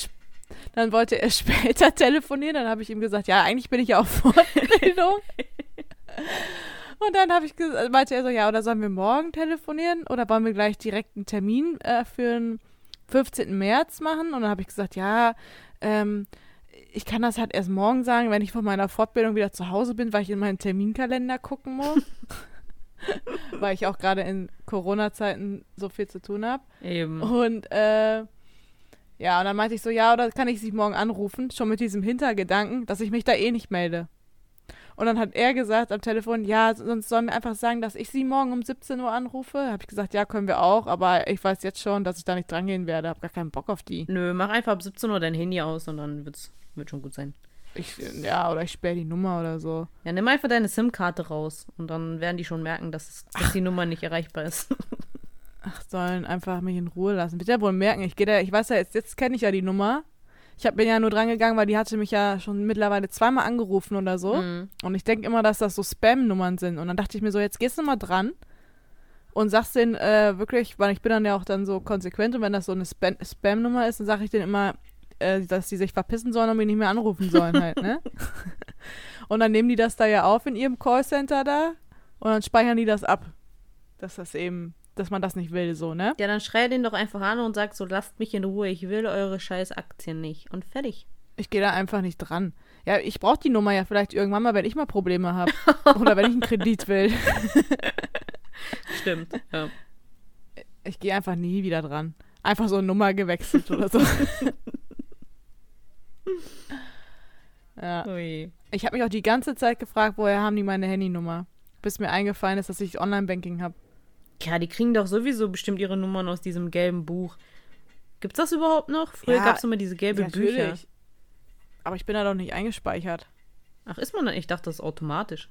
Dann wollte er später telefonieren. Dann habe ich ihm gesagt, ja, eigentlich bin ich ja auf Fortbildung. Und dann habe ich gesagt, meinte er so, ja, oder sollen wir morgen telefonieren? Oder wollen wir gleich direkt einen Termin äh, für den 15. März machen? Und dann habe ich gesagt, ja, ähm, ich kann das halt erst morgen sagen, wenn ich von meiner Fortbildung wieder zu Hause bin, weil ich in meinen Terminkalender gucken muss. weil ich auch gerade in Corona-Zeiten so viel zu tun habe. Eben. Und äh, ja, und dann meinte ich so, ja, oder kann ich sie morgen anrufen, schon mit diesem Hintergedanken, dass ich mich da eh nicht melde. Und dann hat er gesagt am Telefon, ja, sonst sollen wir einfach sagen, dass ich sie morgen um 17 Uhr anrufe. Habe ich gesagt, ja, können wir auch, aber ich weiß jetzt schon, dass ich da nicht drangehen werde. Habe gar keinen Bock auf die. Nö, mach einfach ab 17 Uhr dein Handy aus und dann wird's, wird schon gut sein. Ich, ja, oder ich sperre die Nummer oder so. Ja, nimm einfach deine SIM-Karte raus und dann werden die schon merken, dass, dass die Nummer nicht erreichbar ist. Ach, sollen einfach mich in Ruhe lassen. Wird ja wohl merken, ich gehe da, ich weiß ja, jetzt, jetzt kenne ich ja die Nummer. Ich hab, bin ja nur dran gegangen, weil die hatte mich ja schon mittlerweile zweimal angerufen oder so. Mhm. Und ich denke immer, dass das so Spam-Nummern sind. Und dann dachte ich mir so, jetzt gehst du mal dran und sagst denen äh, wirklich, weil ich bin dann ja auch dann so konsequent und wenn das so eine Spam- Spam-Nummer ist, dann sage ich denen immer, äh, dass die sich verpissen sollen und mich nicht mehr anrufen sollen halt, ne? und dann nehmen die das da ja auf in ihrem Callcenter da und dann speichern die das ab. Dass das eben, dass man das nicht will, so, ne? Ja, dann schrei den doch einfach an und sag so, lasst mich in Ruhe, ich will eure scheiß Aktien nicht. Und fertig. Ich gehe da einfach nicht dran. Ja, ich brauche die Nummer ja vielleicht irgendwann mal, wenn ich mal Probleme habe. Oder wenn ich einen Kredit will. Stimmt. Ja. Ich gehe einfach nie wieder dran. Einfach so eine Nummer gewechselt oder so. ja. Ui. Ich habe mich auch die ganze Zeit gefragt, woher haben die meine Handynummer? Bis mir eingefallen ist, dass ich Online-Banking habe. Ja, die kriegen doch sowieso bestimmt ihre Nummern aus diesem gelben Buch. Gibt's das überhaupt noch? Früher Ja, gab's immer diese gelbe Bücher. Aber ich bin da doch nicht eingespeichert. Ach, ist man da? Ich dachte, das ist automatisch.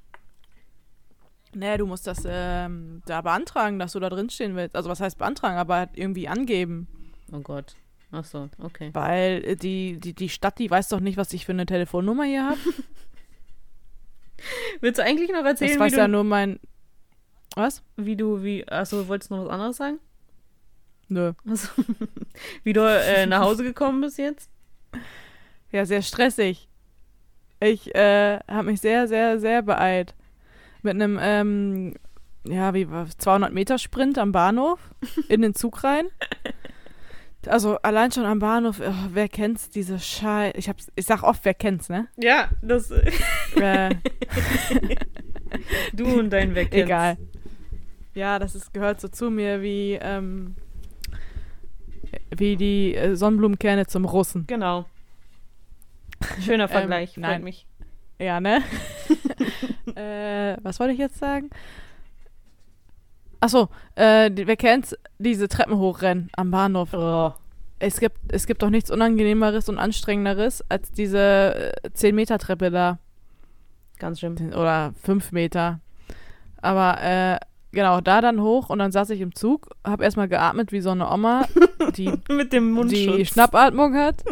Nee, du musst das ähm, da beantragen, dass du da drin stehen willst. Also was heißt beantragen, aber halt irgendwie angeben. Oh Gott. Ach so, okay. Weil äh, die, die, die Stadt, die weiß doch nicht, was ich für eine Telefonnummer hier habe. Willst du eigentlich noch Das erzählen, weiß wie, ja nur mein. Was? wie du, wie, achso, wolltest du noch was anderes sagen? Nö. Achso. wie du äh, nach Hause gekommen bist jetzt? Ja, sehr stressig. Ich äh, habe mich sehr, sehr, sehr beeilt. Mit einem, ähm, ja, wie war 200 Meter Sprint am Bahnhof in den Zug rein. Also allein schon am Bahnhof, oh, wer kennt's, diese Schei... Ich, hab's, ich sag oft, wer kennt's, ne? Ja, das. Äh, du und dein Weg. egal. Ja, das ist, gehört so zu mir wie, ähm, wie die äh, Sonnenblumenkerne zum Russen. Genau. Schöner Vergleich, Ähm, freut nein. mich. Ja, ne? äh, was wollte ich jetzt sagen? Achso, äh, wer kennt's? Diese Treppen hochrennen am Bahnhof. Oh. Es gibt, es gibt doch nichts Unangenehmeres und Anstrengenderes als diese äh, 10-Meter-Treppe da. Ganz schlimm. Oder 5 Meter. Aber, äh, genau, da dann hoch und dann saß ich im Zug, hab erstmal geatmet wie so eine Oma, die Mit dem Mundschutz. die Schnappatmung hat.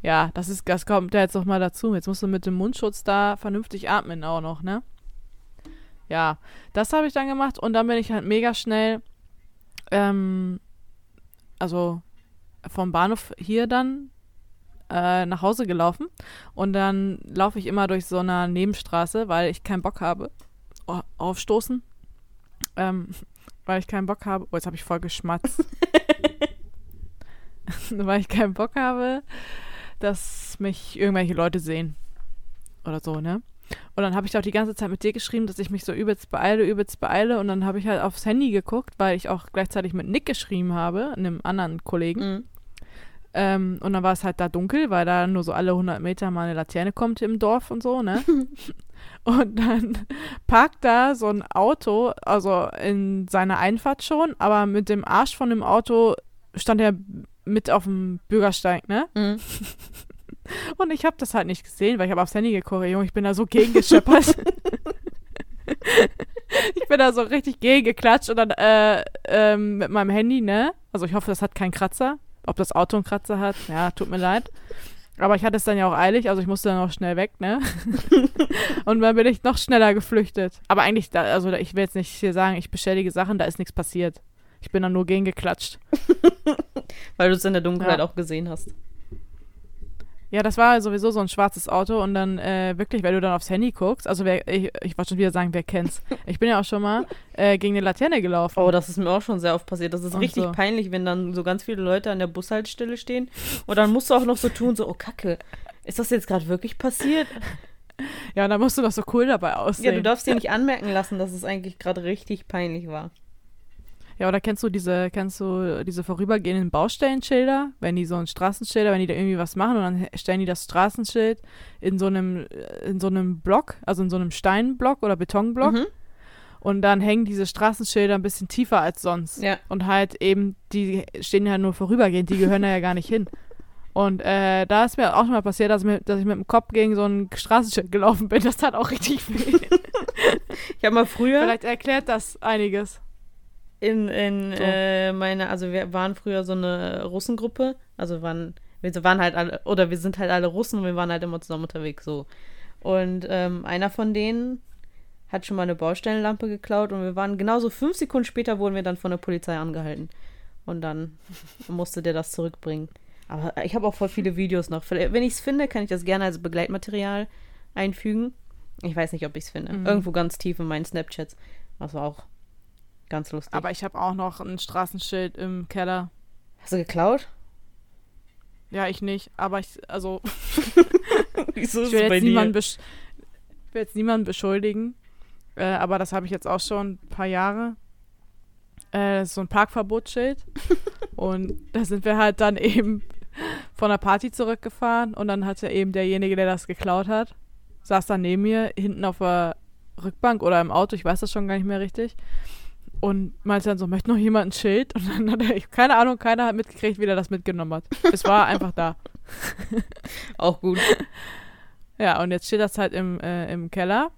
Ja, das ist, das kommt ja jetzt noch mal dazu. Jetzt musst du mit dem Mundschutz da vernünftig atmen auch noch, ne? Ja, das habe ich dann gemacht und dann bin ich halt mega schnell, ähm, also vom Bahnhof hier dann äh, nach Hause gelaufen und dann laufe ich immer durch so eine Nebenstraße, weil ich keinen Bock habe oh, aufstoßen, ähm, weil ich keinen Bock habe. Oh, jetzt habe ich voll geschmatzt. weil ich keinen Bock habe, dass mich irgendwelche Leute sehen. Oder so, ne? Und dann habe ich auch die ganze Zeit mit dir geschrieben, dass ich mich so übelst beeile, übelst beeile. Und dann habe ich halt aufs Handy geguckt, weil ich auch gleichzeitig mit Nick geschrieben habe, einem anderen Kollegen. Mhm. Ähm, und dann war es halt da dunkel, weil da nur so alle 100 Meter mal eine Laterne kommt im Dorf und so, ne? und dann parkt da so ein Auto, also in seiner Einfahrt schon, aber mit dem Arsch von dem Auto stand er mit auf dem Bürgersteig, ne? Mhm. Und ich habe das halt nicht gesehen, weil ich habe aufs Handy geguckt, Junge, ich bin da so gegengescheppert. ich bin da so richtig gegengeklatscht und dann äh, ähm, mit meinem Handy, ne? Also ich hoffe, das hat keinen Kratzer. Ob das Auto einen Kratzer hat, ja, tut mir leid. Aber ich hatte es dann ja auch eilig, also ich musste dann auch schnell weg, ne? und dann bin ich noch schneller geflüchtet. Aber eigentlich, da, also ich will jetzt nicht hier sagen, ich beschädige Sachen, da ist nichts passiert. Ich bin dann nur gegengeklatscht. Weil du es in der Dunkelheit Ja. auch gesehen hast. Ja, das war sowieso so ein schwarzes Auto und dann äh, wirklich, wenn du dann aufs Handy guckst, also wer, ich, ich wollte schon wieder sagen, wer kennt's. Ich bin ja auch schon mal äh, gegen eine Laterne gelaufen. Oh, das ist mir auch schon sehr oft passiert. Das ist Und richtig so. peinlich, wenn dann so ganz viele Leute an der Bushaltestelle stehen und dann musst du auch noch so tun, so, oh Kacke, ist das jetzt gerade wirklich passiert? Ja, und dann musst du doch so cool dabei Ja, aussehen. du darfst dir nicht anmerken lassen, dass es eigentlich gerade richtig peinlich war. Ja, oder kennst du diese, kennst du diese vorübergehenden Baustellenschilder, wenn die so ein Straßenschilder, wenn die da irgendwie was machen und dann stellen die das Straßenschild in so einem, äh, in so einem Block, also in so einem Steinblock oder Betonblock Mhm. und dann hängen diese Straßenschilder ein bisschen tiefer als sonst. Ja. Und halt eben, die stehen ja nur vorübergehend, die gehören da ja gar nicht hin. Und äh, da ist mir auch schon mal passiert, dass, mir, dass ich mit dem Kopf gegen so ein Straßenschild gelaufen bin. Das tat auch richtig weh. Ich habe mal früher Vielleicht erklärt das einiges. In, in So. äh, meiner, also wir waren früher so eine Russengruppe, also waren, wir waren halt alle, oder wir sind halt alle Russen und wir waren halt immer zusammen unterwegs, so. Und ähm, einer von denen hat schon mal eine Baustellenlampe geklaut und wir waren genauso fünf Sekunden später wurden wir dann von der Polizei angehalten. Und dann musste der das zurückbringen. Aber ich habe auch voll viele Videos noch. Wenn ich es finde, kann ich das gerne als Begleitmaterial einfügen. Ich weiß nicht, ob ich es finde. Mhm. Irgendwo ganz tief in meinen Snapchats. War auch ganz lustig. Aber ich habe auch noch ein Straßenschild im Keller. Hast du geklaut? Ja, ich nicht. Aber ich, also, Wieso ich will jetzt niemanden, besch will jetzt niemanden beschuldigen. Äh, aber das habe ich jetzt auch schon ein paar Jahre. Äh, das ist so ein Parkverbotsschild. und da sind wir halt dann eben von der Party zurückgefahren. Und dann hatte eben derjenige, der das geklaut hat, saß dann neben mir, hinten auf der Rückbank oder im Auto, ich weiß das schon gar nicht mehr richtig. Und meinte dann so, möchte noch jemand ein Schild? Und dann hat er, ich, keine Ahnung, keiner hat mitgekriegt, wie der das mitgenommen hat. Es war einfach da. Auch gut. Ja, und jetzt steht das halt im, äh, im Keller,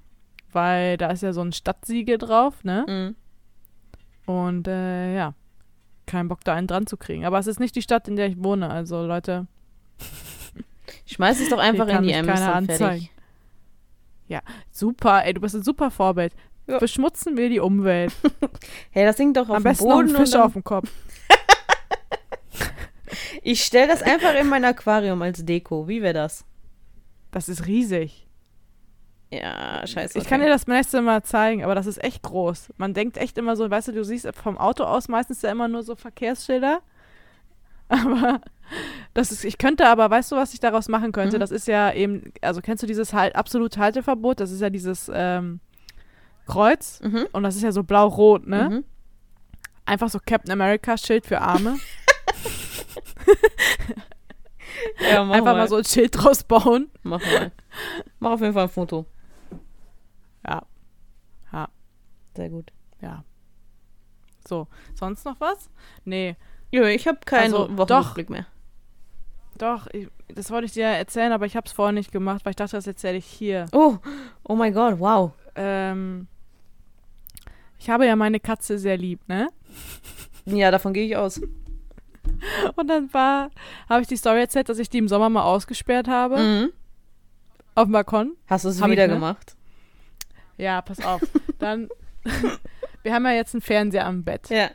weil da ist ja so ein Stadtsiegel drauf, ne? Mhm. Und äh, ja, kein Bock da einen dran zu kriegen. Aber es ist nicht die Stadt, in der ich wohne. Also Leute, Schmeiß es doch einfach in die und fertig. anzeigen. super, ey, du bist ein super Vorbild. Ja. Beschmutzen wir die Umwelt. Hey, das hängt doch auf Am dem besten noch Boden. einen und Fisch auf dem Kopf. Ich stelle das einfach in mein Aquarium als Deko. Wie wäre das? Das ist riesig. Ja, scheiße. Ich kann dir das nächste Mal zeigen, aber das ist echt groß. Man denkt echt immer so, weißt du, du siehst vom Auto aus meistens ja immer nur so Verkehrsschilder. Aber das ist, ich könnte aber, weißt du, was ich daraus machen könnte? Mhm. Das ist ja eben, also kennst du dieses halt absolute Halteverbot? Das ist ja dieses ähm, Kreuz Mhm. und das ist ja so blau-rot, ne? Mhm. Einfach so Captain America Schild für Arme. Ja, mach Einfach mal. mal so ein Schild draus bauen. Mach mal. Mach auf jeden Fall ein Foto. Ja, Sehr gut. ja. So, sonst noch was? Nee, Ja, ich habe keinen Also, Wochenrückblick mehr. Doch, ich, das wollte ich dir erzählen, aber ich habe es vorher nicht gemacht, weil ich dachte, das erzähle ich hier. Oh, oh mein Gott, wow. Ähm, ich habe ja meine Katze sehr lieb, ne? Ja, davon gehe ich aus. Und dann war, habe ich die Story erzählt, dass ich die im Sommer mal ausgesperrt habe Mhm. auf dem Balkon. Hast du es Hab ich, wieder ne? gemacht? Ja, pass auf. Dann, wir haben ja jetzt einen Fernseher am Bett. Ja.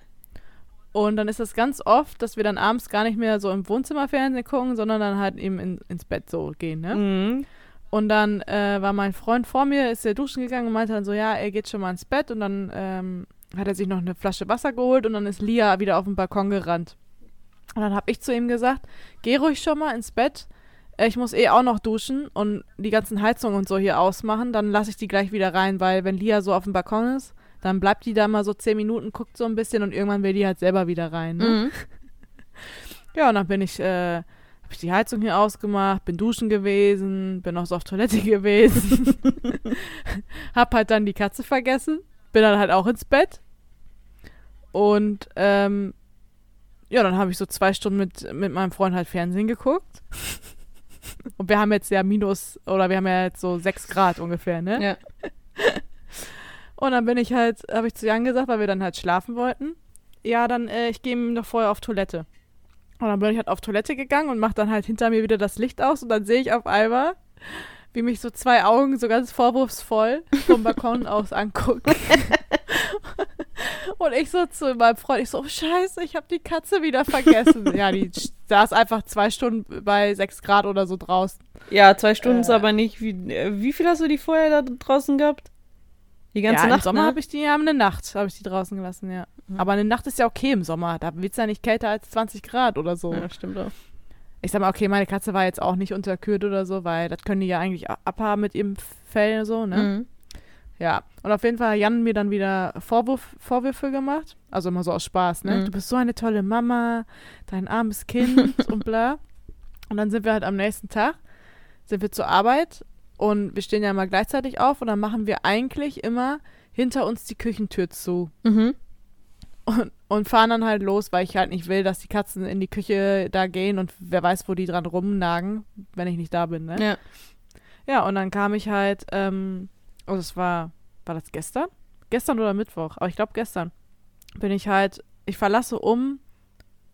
Und dann ist das ganz oft, dass wir dann abends gar nicht mehr so im Wohnzimmer Fernsehen gucken, sondern dann halt eben in, ins Bett so gehen, ne? Mhm. Und dann äh, war mein Freund vor mir, ist der duschen gegangen und meinte dann so, ja, er geht schon mal ins Bett und dann ähm, hat er sich noch eine Flasche Wasser geholt und dann ist Lia wieder auf den Balkon gerannt. Und dann habe ich zu ihm gesagt, geh ruhig schon mal ins Bett. Äh, Ich muss eh auch noch duschen und die ganzen Heizungen und so hier ausmachen. Dann lasse ich die gleich wieder rein, weil wenn Lia so auf dem Balkon ist, dann bleibt die da mal so zehn Minuten, guckt so ein bisschen und irgendwann will die halt selber wieder rein. Ne? Mhm. Ja, und dann bin ich, äh, habe ich die Heizung hier ausgemacht, bin duschen gewesen, bin auch so auf Toilette gewesen. hab halt dann die Katze vergessen, bin dann halt auch ins Bett. Und ähm, ja, dann habe ich so zwei Stunden mit, mit meinem Freund halt Fernsehen geguckt. Und wir haben jetzt ja minus, oder wir haben ja jetzt so sechs Grad ungefähr, ne? Ja. Und dann bin ich halt, habe ich zu Jan gesagt, weil wir dann halt schlafen wollten. Ja, dann, äh, ich gehe noch vorher auf Toilette. Und dann bin ich halt auf Toilette gegangen und mache dann halt hinter mir wieder das Licht aus und dann sehe ich auf einmal, wie mich so zwei Augen so ganz vorwurfsvoll vom Balkon aus angucken. Und ich so zu meinem Freund, ich so, oh, scheiße, ich habe die Katze wieder vergessen. ja, die saß einfach zwei Stunden bei sechs Grad oder so draußen. Ja, zwei Stunden Äh. ist aber nicht. Wie, äh, wie viel hast du die vorher da draußen gehabt? Die ganze ja, Nacht, im Sommer ne? habe ich die, ja, eine Nacht habe ich die draußen gelassen, ja. Mhm. Aber eine Nacht ist ja okay im Sommer. Da wird es ja nicht kälter als 20 Grad oder so. Ja, stimmt auch. Ich sag mal, okay, meine Katze war jetzt auch nicht unterkühlt oder so, weil das können die ja eigentlich abhaben mit ihrem Fell so, ne? Mhm. Ja. Und auf jeden Fall hat Jan mir dann wieder Vorwurf, Vorwürfe gemacht. Also immer so aus Spaß, ne? Mhm. Du bist so eine tolle Mama, dein armes Kind und bla. Und dann sind wir halt am nächsten Tag, sind wir zur Arbeit und wir stehen ja immer gleichzeitig auf und dann machen wir eigentlich immer hinter uns die Küchentür zu Mhm. Und, und fahren dann halt los, weil ich halt nicht will, dass die Katzen in die Küche da gehen und wer weiß, wo die dran rumnagen, wenn ich nicht da bin, ne? Ja. Ja, und dann kam ich halt, ähm, oh, das war, war das gestern? Gestern oder Mittwoch, aber ich glaube gestern. Bin ich halt, ich verlasse um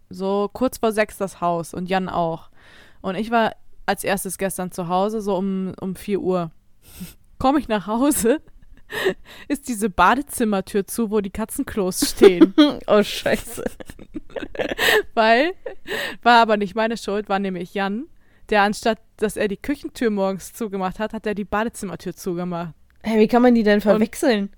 so kurz vor sechs das Haus und Jan auch. Und ich war als erstes gestern zu Hause, so um, um 4 Uhr. Komme ich nach Hause, ist diese Badezimmertür zu, wo die Katzenklos stehen. Oh, scheiße. Weil, war aber nicht meine Schuld, war nämlich Jan, der anstatt, dass er die Küchentür morgens zugemacht hat, hat er die Badezimmertür zugemacht. Hä, wie kann man die denn verwechseln?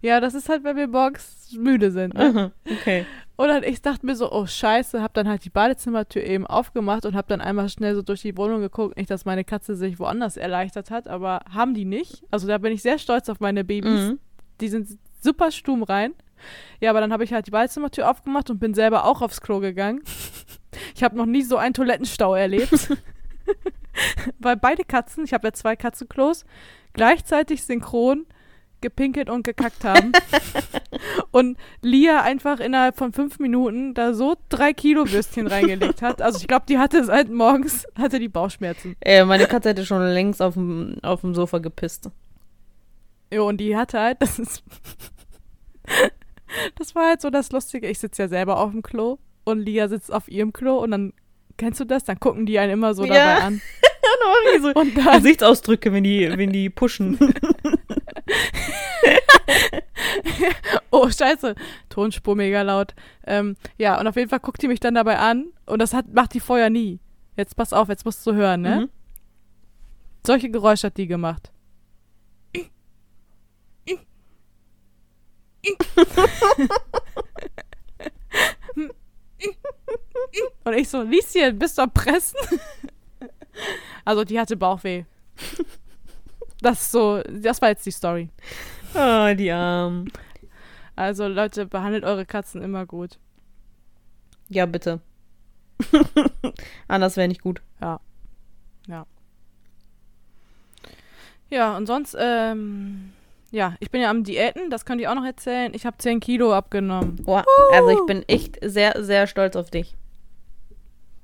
Ja, das ist halt, wenn wir morgens müde sind. Ne? Aha, okay. Und dann, ich dachte mir so, oh scheiße, hab dann halt die Badezimmertür eben aufgemacht und hab dann einmal schnell so durch die Wohnung geguckt. Nicht, dass meine Katze sich woanders erleichtert hat, aber haben die nicht. Also da bin ich sehr stolz auf meine Babys. Mhm. Die sind super stumm rein. Ja, aber dann habe ich halt die Badezimmertür aufgemacht und bin selber auch aufs Klo gegangen. Ich habe noch nie so einen Toilettenstau erlebt. Weil beide Katzen, ich habe ja zwei Katzenklos, gleichzeitig synchron gepinkelt und gekackt haben. und Lia einfach innerhalb von fünf Minuten da so drei Kilo Würstchen reingelegt hat. Also ich glaube, die hatte seit morgens, hatte die Bauchschmerzen. Äh, meine Katze hätte schon längst auf dem, auf dem Sofa gepisst. Jo, und die hatte halt, das ist. das war halt so das Lustige. Ich sitze ja selber auf dem Klo und Lia sitzt auf ihrem Klo und dann, kennst du das? Dann gucken die einen immer so Ja. dabei an. so Und dann, Gesichtsausdrücke, wenn die, wenn die pushen. oh scheiße, Tonspur mega laut. Ähm, ja, und auf jeden Fall guckt die mich dann dabei an und das hat, macht die vorher nie. Jetzt pass auf, jetzt musst du hören, ne? Mhm. Solche Geräusche hat die gemacht. Und ich so, Lieschen, bist du am Pressen? Also die hatte Bauchweh. Das so, das war jetzt die Story. Ah, die Armen. Also Leute, behandelt eure Katzen immer gut. Ja, bitte. Anders wäre nicht gut. Ja, und sonst, ähm, ja, ich bin ja am Diäten, das könnt ihr auch noch erzählen. Ich habe 10 Kilo abgenommen. Boah, also ich bin echt sehr, sehr stolz auf dich.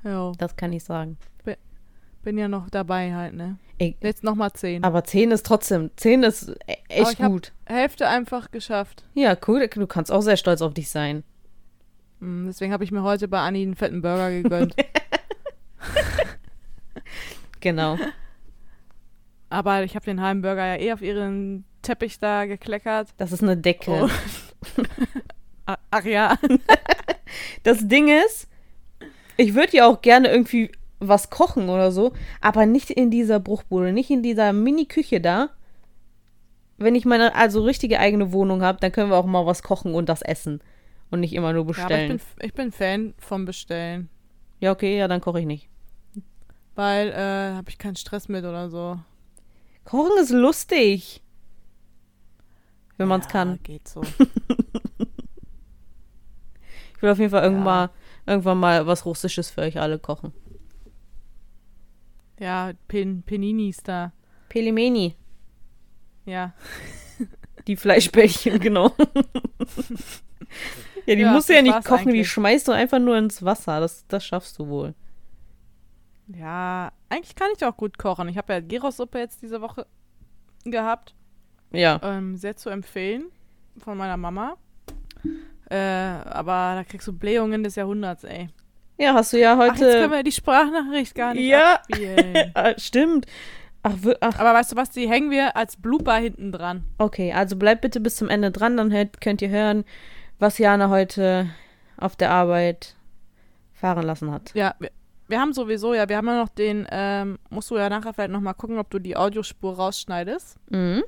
Jo, Das kann ich sagen. bin ja noch dabei halt, ne? Ey, Jetzt nochmal 10. aber 10 ist trotzdem, 10 ist e- echt gut. Hälfte einfach geschafft. Ja, cool. Du kannst auch sehr stolz auf dich sein. Mm, Deswegen habe ich mir heute bei Anni einen fetten Burger gegönnt. Genau. Aber ich habe den halben Burger ja eh auf ihren Teppich da gekleckert. Das ist eine Decke. Oh. Ach ja. Das Ding ist, ich würde ja auch gerne irgendwie was kochen oder so, aber nicht in dieser Bruchbude, nicht in dieser Mini-Küche da. Wenn ich meine also richtige eigene Wohnung habe, dann können wir auch mal was kochen und das essen. Und nicht immer nur ja aber ich bestellen. bin, ich bin Fan vom Bestellen. Ja, okay, ja, dann koche ich nicht. Weil, äh, habe ich keinen Stress mit oder so. Kochen ist lustig. Wenn man es ja, kann. Geht so. Ich will auf jeden Fall irgendwann, Ja. mal, irgendwann mal was Russisches für euch alle kochen. Ja, Pen Peninis da. Pelimeni. Ja. Die Fleischbällchen, genau. ja, die Ja, musst du ja nicht kochen, die eigentlich. schmeißt du einfach nur ins Wasser. Das, das schaffst du wohl. Ja, eigentlich kann ich auch gut kochen. Ich habe ja Gyros-Suppe jetzt diese Woche gehabt. Ja. Ähm, sehr zu empfehlen von meiner Mama. Äh, aber da kriegst du Blähungen des Jahrhunderts, ey. Ja, hast du ja Ach, jetzt können heute. wir die Sprachnachricht gar nicht Ja. abspielen. Ah, stimmt. Ach, ach, Aber weißt du was, die hängen wir als Blooper hinten dran. okay. Also bleibt bitte bis zum Ende dran, dann hört, könnt ihr hören, was Jana heute auf der Arbeit fahren lassen hat. Ja, wir, wir haben sowieso, ja, wir haben ja noch den, ähm, musst du ja nachher vielleicht nochmal gucken, ob du die Audiospur rausschneidest. Mhm.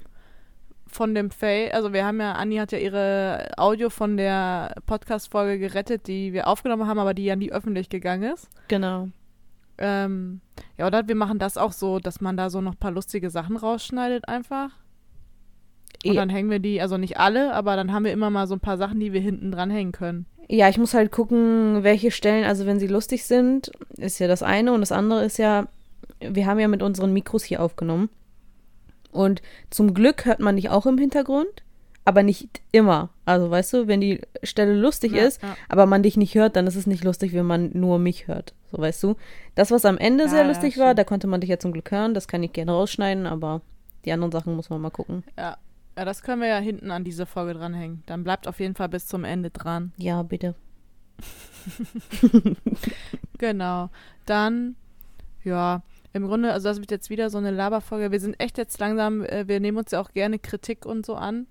Von dem Fail, also wir haben ja, Anni hat ja ihre Audio von der Podcast-Folge gerettet, die wir aufgenommen haben, aber die ja nie öffentlich gegangen ist. Genau. Ähm, ja, oder wir machen das auch so, dass man da so noch ein paar lustige Sachen rausschneidet einfach. Und dann hängen wir die, also nicht alle, aber dann haben wir immer mal so ein paar Sachen, die wir hinten dran hängen können. Ja, ich muss halt gucken, welche Stellen, also wenn sie lustig sind, ist ja das eine und das andere ist ja, wir haben ja mit unseren Mikros hier aufgenommen. Und zum Glück hört man dich auch im Hintergrund, aber nicht immer. Also weißt du, wenn die Stelle lustig Ja, ist, ja. aber man dich nicht hört, dann ist es nicht lustig, wenn man nur mich hört. So weißt du. Das, was am Ende Ja, sehr lustig war, da konnte man dich ja zum Glück hören, das kann ich gerne rausschneiden, aber die anderen Sachen muss man mal gucken. Ja. ja, das können wir ja hinten an diese Folge dranhängen. Dann bleibt auf jeden Fall bis zum Ende dran. Ja, bitte. Genau. Dann, ja, im Grunde, also das wird jetzt wieder so eine Laberfolge. Wir sind echt jetzt langsam, äh, wir nehmen uns ja auch gerne Kritik und so an.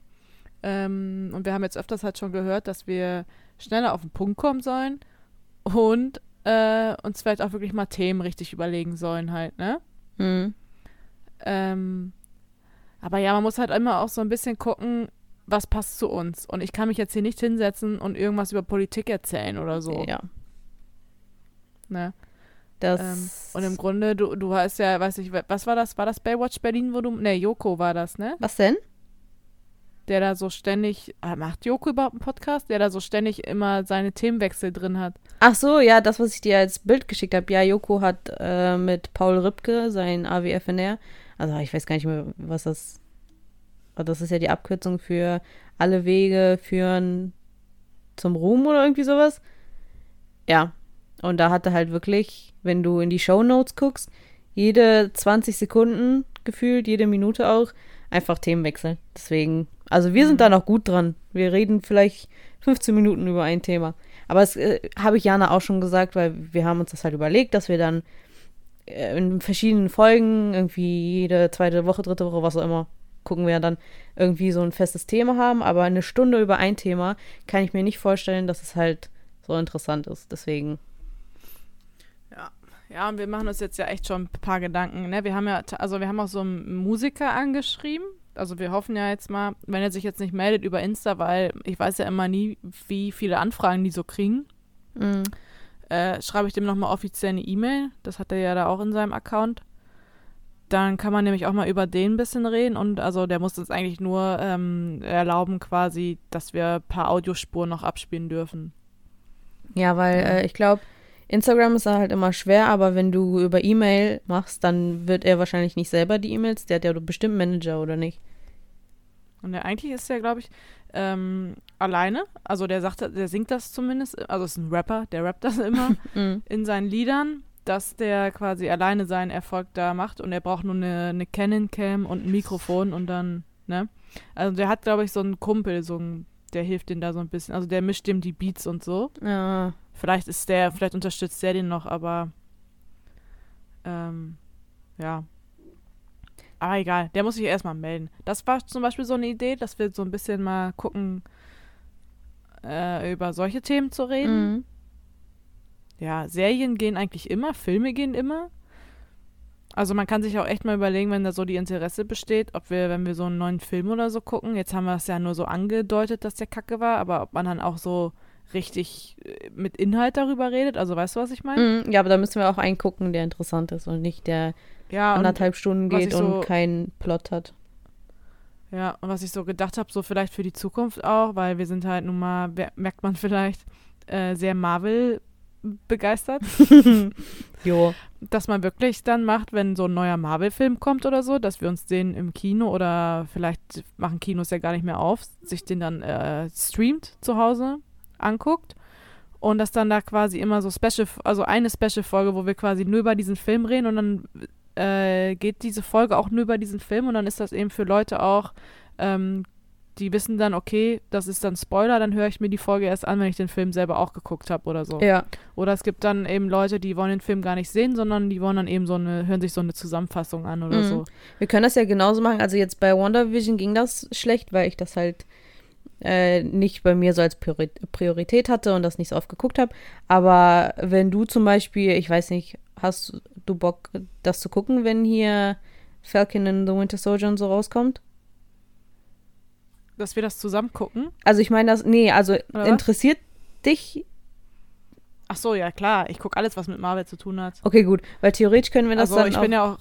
Ähm, und wir haben jetzt öfters halt schon gehört, dass wir schneller auf den Punkt kommen sollen und äh, uns vielleicht auch wirklich mal Themen richtig überlegen sollen halt, ne? Hm. Ähm, aber ja, man muss halt immer auch so ein bisschen gucken, was passt zu uns. Und ich kann mich jetzt hier nicht hinsetzen und irgendwas über Politik erzählen oder so. Ja. Ne? Das. Ähm, und im Grunde, du, du hast ja, weiß ich, was war das? War das Baywatch Berlin, wo du. Ne, Joko war das, ne? was denn? Der da so ständig. Ah, macht Joko überhaupt einen Podcast? Der da so ständig immer seine Themenwechsel drin hat. Ach so, ja, das, was ich dir als Bild geschickt habe. Ja, Joko hat äh, mit Paul Ripke sein AWFNR. Also ich weiß gar nicht mehr, was das. aber Das ist ja die Abkürzung für alle Wege führen zum Ruhm oder irgendwie sowas. Ja. Und da hatte halt wirklich, wenn du in die Show Notes guckst, jede 20 Sekunden gefühlt, jede Minute auch, einfach Themenwechsel. Deswegen, also wir sind da noch gut dran. Wir reden vielleicht 15 Minuten über ein Thema. Aber das äh, habe ich Jana auch schon gesagt, weil wir haben uns das halt überlegt, dass wir dann äh, in verschiedenen Folgen, irgendwie jede zweite Woche, dritte Woche, was auch immer, gucken wir dann irgendwie so ein festes Thema haben. Aber eine Stunde über ein Thema kann ich mir nicht vorstellen, dass es halt so interessant ist. Deswegen. Ja, und wir machen uns jetzt ja echt schon ein paar Gedanken, ne? Wir haben ja, also wir haben auch so einen Musiker angeschrieben. Also wir hoffen ja jetzt mal, wenn er sich jetzt nicht meldet über Insta, weil ich weiß ja immer nie, wie viele Anfragen die so kriegen. Mm. äh, schreibe ich dem nochmal offiziell eine E-Mail. Das hat er ja da auch in seinem Account. Dann kann man nämlich auch mal über den ein bisschen reden und also der muss uns eigentlich nur ähm, erlauben quasi, dass wir ein paar Audiospuren noch abspielen dürfen. Ja, weil äh, ich glaube, Instagram ist halt immer schwer, aber wenn du über E-Mail machst, dann wird er wahrscheinlich nicht selber die E-Mails. Der hat ja bestimmt einen Manager, oder nicht? Und der eigentlich ist ja, glaube ich, ähm, alleine. Also der sagt, der singt das zumindest, also ist ein Rapper, der rappt das immer Mm. in seinen Liedern, dass der quasi alleine seinen Erfolg da macht und er braucht nur eine, eine Canon-Cam und ein Mikrofon und dann, ne? Also der hat, glaube ich, so einen Kumpel, so ein, der hilft ihm da so ein bisschen. Also der mischt ihm die Beats und so. Ja, Vielleicht ist der, vielleicht unterstützt der den noch, aber ähm, ja. Aber egal, der muss sich erstmal melden. Das war zum Beispiel so eine Idee, dass wir so ein bisschen mal gucken, äh, über solche Themen zu reden. Mhm. Ja, Serien gehen eigentlich immer, Filme gehen immer. Also man kann sich auch echt mal überlegen, wenn da so die Interesse besteht, ob wir, wenn wir so einen neuen Film oder so gucken, jetzt haben wir es ja nur so angedeutet, dass der kacke war, aber ob man dann auch so richtig äh, mit Inhalt darüber redet, also weißt du, was ich meine? Mhm. Ja, aber da müssen wir auch einen gucken, der interessant ist und nicht der Ja, anderthalb Stunden geht so- und keinen Plot hat. ja, und was ich so gedacht habe, so vielleicht für die Zukunft auch, weil wir sind halt nun mal, merkt man vielleicht, äh, sehr Marvel begeistert. Jo. dass man wirklich dann macht, wenn so ein neuer Marvel-Film kommt oder so, dass wir uns den im Kino oder vielleicht machen Kinos ja gar nicht mehr auf, sich den dann äh, streamt zu Hause anguckt und dass dann da quasi immer so Special, also eine Special-Folge, wo wir quasi nur über diesen Film reden und dann äh, geht diese Folge auch nur über diesen Film und dann ist das eben für Leute auch ähm, die wissen dann, okay, das ist dann Spoiler, dann höre ich mir die Folge erst an, wenn ich den Film selber auch geguckt habe oder so. Ja. Oder es gibt dann eben Leute, die wollen den Film gar nicht sehen, sondern die wollen dann eben so eine, hören sich so eine Zusammenfassung an oder Mhm. so. Wir können das ja genauso machen. Also jetzt bei WandaVision ging das schlecht, weil ich das halt äh, nicht bei mir so als Priori Priorität hatte und das nicht so oft geguckt habe. Aber wenn du zum Beispiel, ich weiß nicht, hast du Bock, das zu gucken, wenn hier Falcon and the Winter Soldier und so rauskommt? Dass wir das zusammen gucken. Also ich meine das, nee, also was? interessiert dich? Ach so, ja klar. Ich gucke alles, was mit Marvel zu tun hat. Okay, gut, weil theoretisch können wir das also dann ich bin ja auch.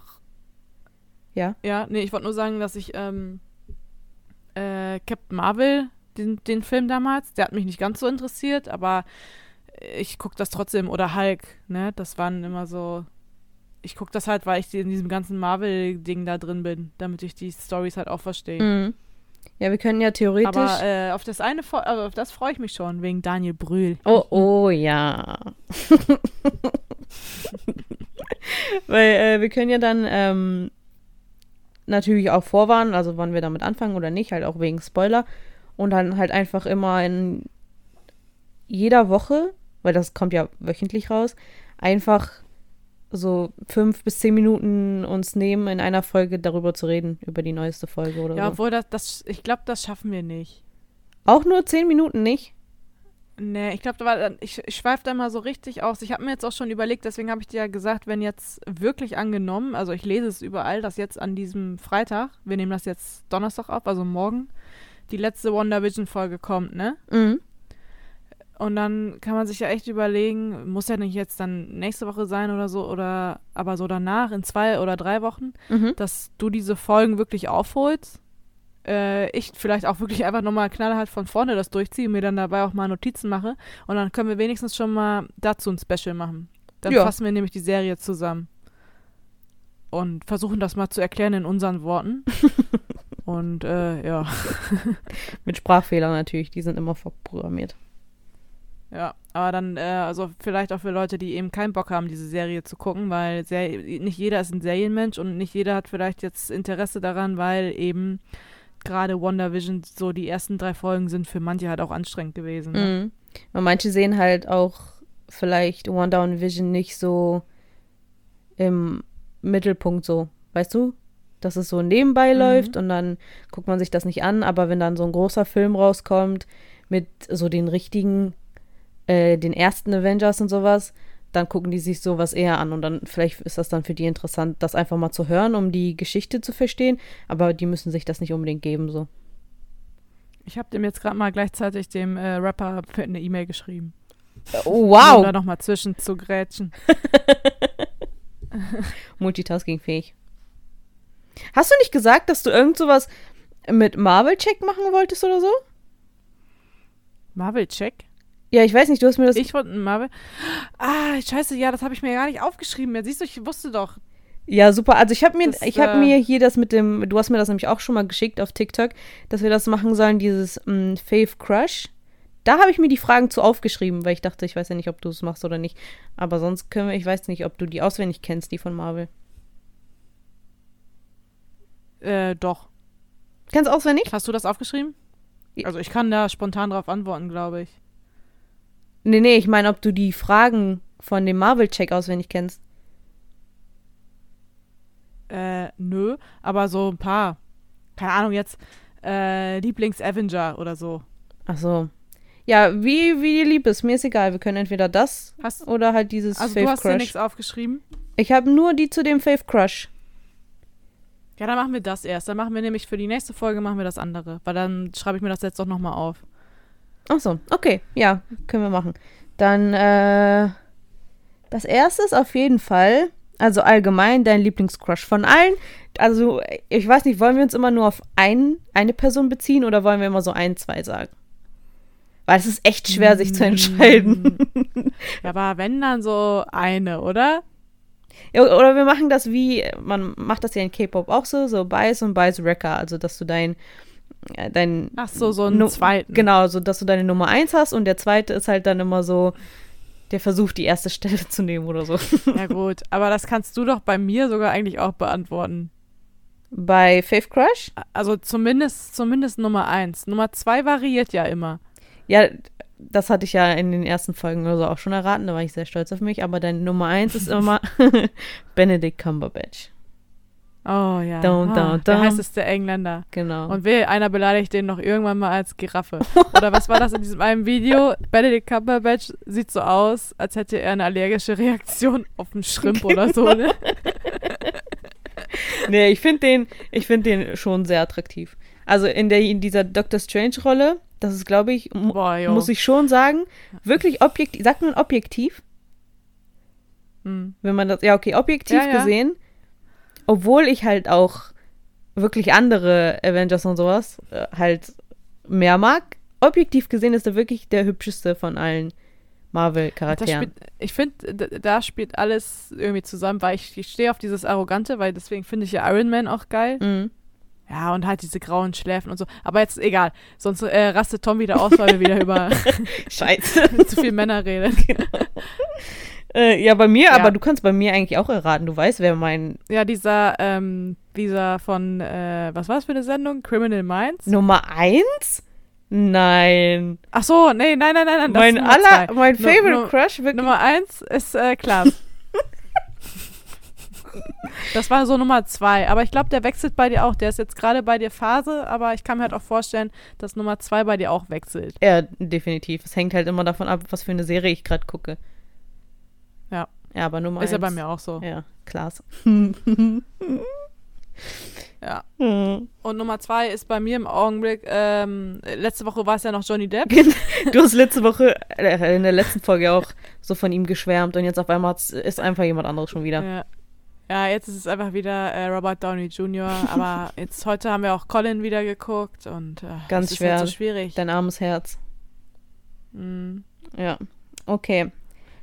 Ja. Ja, nee, ich wollte nur sagen, dass ich ähm, äh, Captain Marvel, den, den Film damals, der hat mich nicht ganz so interessiert, aber ich gucke das trotzdem. Oder Hulk, ne? Das waren immer so. Ich gucke das halt, weil ich in diesem ganzen Marvel-Ding da drin bin, damit ich die Stories halt auch verstehe. Mhm. Ja, wir können ja theoretisch. Aber äh, auf das eine, Fo- also auf das freue ich mich schon, wegen Daniel Brühl. Oh, oh, ja. Weil äh, wir können ja dann ähm, natürlich auch vorwarnen, also wann wir damit anfangen oder nicht, halt auch wegen Spoiler. Und dann halt einfach immer in jeder Woche, weil das kommt ja wöchentlich raus, einfach so fünf bis zehn Minuten uns nehmen, in einer Folge darüber zu reden, über die neueste Folge oder Ja, so. obwohl das, das ich glaube, das schaffen wir nicht. Auch nur zehn Minuten nicht? Nee, ich glaube, da war, ich, ich schweife da mal so richtig aus. Ich habe mir jetzt auch schon überlegt, deswegen habe ich dir ja gesagt, wenn jetzt wirklich angenommen, also ich lese es überall, dass jetzt an diesem Freitag, wir nehmen das jetzt Donnerstag auf, also morgen, die letzte WandaVision-Folge kommt, ne? Mhm. Und dann kann man sich ja echt überlegen, muss ja nicht jetzt dann nächste Woche sein oder so, oder aber so danach, in zwei oder drei Wochen, Mhm. dass du diese Folgen wirklich aufholst. Äh, ich vielleicht auch wirklich einfach nochmal knallhart von vorne das durchziehe und mir dann dabei auch mal Notizen mache. Und dann können wir wenigstens schon mal dazu ein Special machen. Dann Ja. fassen wir nämlich die Serie zusammen. Und versuchen das mal zu erklären in unseren Worten. und äh, ja. Mit Sprachfehlern natürlich, die sind immer vorprogrammiert. Ja, aber dann, äh, also vielleicht auch für Leute, die eben keinen Bock haben, diese Serie zu gucken, weil Ser nicht jeder ist ein Serienmensch und nicht jeder hat vielleicht jetzt Interesse daran, weil eben gerade WandaVision so die ersten drei Folgen sind für manche halt auch anstrengend gewesen. Ne? Mhm. Manche sehen halt auch vielleicht Wanda und Vision nicht so im Mittelpunkt so, weißt du? Dass es so nebenbei Mhm. läuft und dann guckt man sich das nicht an, aber wenn dann so ein großer Film rauskommt mit so den richtigen, äh, den ersten Avengers und sowas, dann gucken die sich sowas eher an und dann vielleicht ist das dann für die interessant, das einfach mal zu hören, um die Geschichte zu verstehen, aber die müssen sich das nicht unbedingt geben so. Ich habe dem jetzt gerade mal gleichzeitig dem äh, Rapper eine E-Mail geschrieben. Oh, Um wow! da nochmal zwischen zu grätschen. Multitasking-fähig. Hast du nicht gesagt, dass du irgend sowas mit Marvel-Check machen wolltest oder so? Marvel-Check? Ja, ich weiß nicht, du hast mir das. Ich wollte Marvel. Ah, scheiße, ja, das habe ich mir gar nicht aufgeschrieben. Ja, siehst du, ich wusste doch. ja, super. Also ich habe mir, Das, ich habe äh, mir hier das mit dem, du hast mir das nämlich auch schon mal geschickt auf TikTok, dass wir das machen sollen, dieses mh, Faith Crush. Da habe ich mir die Fragen zu aufgeschrieben, weil ich dachte, ich weiß ja nicht, ob du es machst oder nicht. Aber sonst können wir, ich weiß nicht, ob du die auswendig kennst, die von Marvel. Äh, doch. Kennst du auswendig? Hast du das aufgeschrieben? Also ich kann da spontan drauf antworten, glaube ich. Nee, nee, ich meine, ob du die Fragen von dem Marvel-Check auswendig kennst. Äh, nö, aber so ein paar. Keine Ahnung, jetzt äh, Lieblings-Avenger oder so. Ach so. Ja, wie, wie dir lieb ist, mir ist egal. Wir können entweder das Hast, oder halt dieses also du Faith hast dir Crush. nichts aufgeschrieben? Ich habe nur die zu dem Faith Crush. Ja, dann machen wir das erst. Dann machen wir nämlich für die nächste Folge machen wir das andere. Weil dann schreibe ich mir das jetzt doch nochmal auf. Ach so, okay. Ja, können wir machen. Dann, äh, das erste ist auf jeden Fall, also allgemein dein Lieblingscrush von allen. Also, ich weiß nicht, wollen wir uns immer nur auf ein, eine Person beziehen oder wollen wir immer so ein, zwei sagen? Weil es ist echt schwer, sich zu entscheiden. Ja, aber wenn dann so eine, oder? Oder wir machen das wie, man macht das ja in K-Pop auch so, so Bias und Bias Wrecker, also dass du dein, äh, dein Ach so, so einen Nu- zweiten. Genau, so dass du deine Nummer eins hast und der zweite ist halt dann immer so, der versucht die erste Stelle zu nehmen oder so. Ja gut, aber das kannst du doch bei mir sogar eigentlich auch beantworten. Bei Faith Crush? Also zumindest, zumindest Nummer eins. Nummer zwei variiert ja immer. Ja, das hatte ich ja in den ersten Folgen oder so auch schon erraten, da war ich sehr stolz auf mich, aber dein Nummer eins ist immer Benedict Cumberbatch. Oh ja. Dum, ah, dum, Der dum. heißeste Engländer. Genau. Und weh, einer beleidigt den noch irgendwann mal als Giraffe. Oder was war das in diesem einen Video? Benedict Cumberbatch sieht so aus, als hätte er eine allergische Reaktion auf einen Shrimp oder so, ne? nee, ich finde den, ich finde den schon sehr attraktiv. Also in der in dieser Doctor Strange Rolle, das ist glaube ich, Boah, muss ich schon sagen, wirklich objektiv, sagt man objektiv, Hm. wenn man das, ja okay, objektiv Ja, ja. gesehen, obwohl ich halt auch wirklich andere Avengers und sowas äh, halt mehr mag, objektiv gesehen ist er wirklich der hübscheste von allen Marvel-Charakteren. ich finde, da spielt alles irgendwie zusammen, weil ich, ich stehe auf dieses Arrogante, weil deswegen finde ich ja Iron Man auch geil. Mhm. Ja, und halt diese grauen Schläfen und so. Aber jetzt egal, sonst äh, rastet Tom wieder aus, weil wir wieder über Scheiße. zu viel Männer reden. äh, ja, bei mir, Ja. aber du kannst bei mir eigentlich auch erraten. Du weißt, wer mein Ja, dieser, ähm, dieser von, äh, was war das für eine Sendung? Criminal Minds? Nummer eins? Nein. Ach so, nee, nein, nein, nein, nein. mein aller, mein Favorite nu- Crush wirklich. Nummer eins ist äh, Klaas. Das war so Nummer zwei. Aber ich glaube, der wechselt bei dir auch. Der ist jetzt gerade bei dir Phase, aber ich kann mir halt auch vorstellen, dass Nummer zwei bei dir auch wechselt. Ja, definitiv. Es hängt halt immer davon ab, was für eine Serie ich gerade gucke. Ja. Ja, aber Nummer ist ja bei mir auch so. Ja, Klaas. Ja. du Und Nummer zwei ist bei mir im Augenblick, ähm, letzte Woche war es ja noch Johnny Depp. hast letzte Woche, äh, in der letzten Folge auch so von ihm geschwärmt und jetzt auf einmal ist einfach jemand anderes schon wieder. Ja. Ja, jetzt ist es einfach wieder äh, Robert Downey Jr., aber jetzt heute haben wir auch Colin wieder geguckt und äh, Ganz ist schwer. Halt so schwierig. Dein armes Herz. Mhm. Ja. Okay.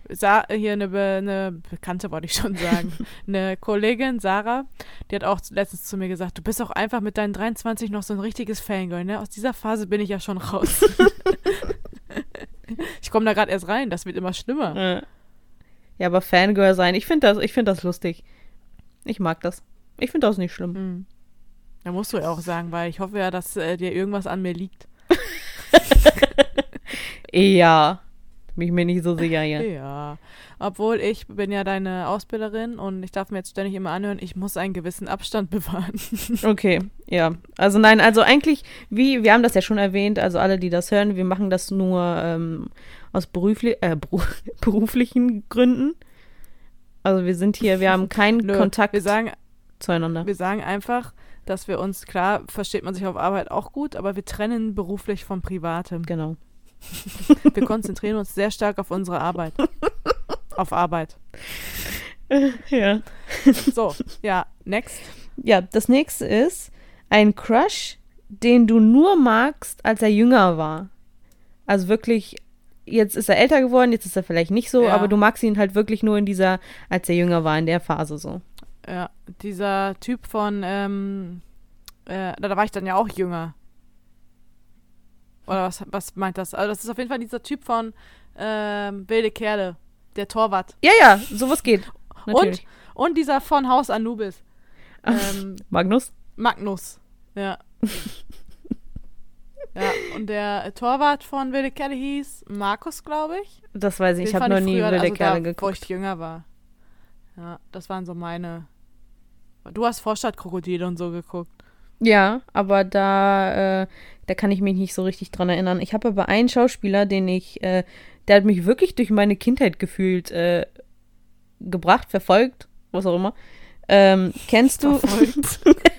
Sa hier eine, Be eine Bekannte, wollte ich schon sagen. eine Kollegin, Sarah, die hat auch letztens zu mir gesagt, du bist auch einfach mit deinen 23 noch so ein richtiges Fangirl, ne? Aus dieser Phase bin ich ja schon raus. ich komme da gerade erst rein, das wird immer schlimmer. Ja, aber Fangirl sein, ich finde das, ich finde das lustig. Ich mag das. Ich finde das nicht schlimm. Mhm. Da musst du ja auch sagen, weil ich hoffe ja, dass äh, dir irgendwas an mir liegt. Ja. Bin ich mir nicht so sicher hier. Ja. Obwohl ich bin ja deine Ausbilderin und ich darf mir jetzt ständig immer anhören, ich muss einen gewissen Abstand bewahren. Okay, ja. Also nein, also eigentlich, wie, wir haben das ja schon erwähnt, also alle, die das hören, wir machen das nur ähm, aus berufli äh, beru beruflichen Gründen. Also wir sind hier, wir haben keinen Nö, Kontakt Wir sagen, zueinander. wir sagen einfach, dass wir uns, klar, versteht man sich auf Arbeit auch gut, aber wir trennen beruflich vom Privatem. Genau. Wir konzentrieren uns sehr stark auf unsere Arbeit. Auf Arbeit. Ja. So, ja, next. Ja, das nächste ist ein Crush, den du nur magst, als er jünger war. Also wirklich, jetzt ist er älter geworden, jetzt ist er vielleicht nicht so, Ja. aber du magst ihn halt wirklich nur in dieser, als er jünger war, in der Phase so. Ja, dieser Typ von, ähm, äh, da war ich dann ja auch jünger. Oder was, was meint das? Also das ist auf jeden Fall dieser Typ von ähm, Wilde Kerle, der Torwart. Ja, ja, sowas geht. Natürlich. Und, und dieser von Haus Anubis. Ähm, Magnus? Magnus. Ja. ja, und der Torwart von Wilde Kerle hieß Markus, glaube ich. Das weiß ich, ich Den habe fand noch nie früher, Wilde also Kerle da, geguckt. Wo ich jünger war. Ja, das waren so meine. Du hast Vorstadtkrokodile und so geguckt. Ja, aber da, äh, da kann ich mich nicht so richtig dran erinnern. Ich habe aber einen Schauspieler, den ich, äh, der hat mich wirklich durch meine Kindheit gefühlt äh, gebracht, verfolgt, was auch immer. Ähm, kennst du? Verfolgt.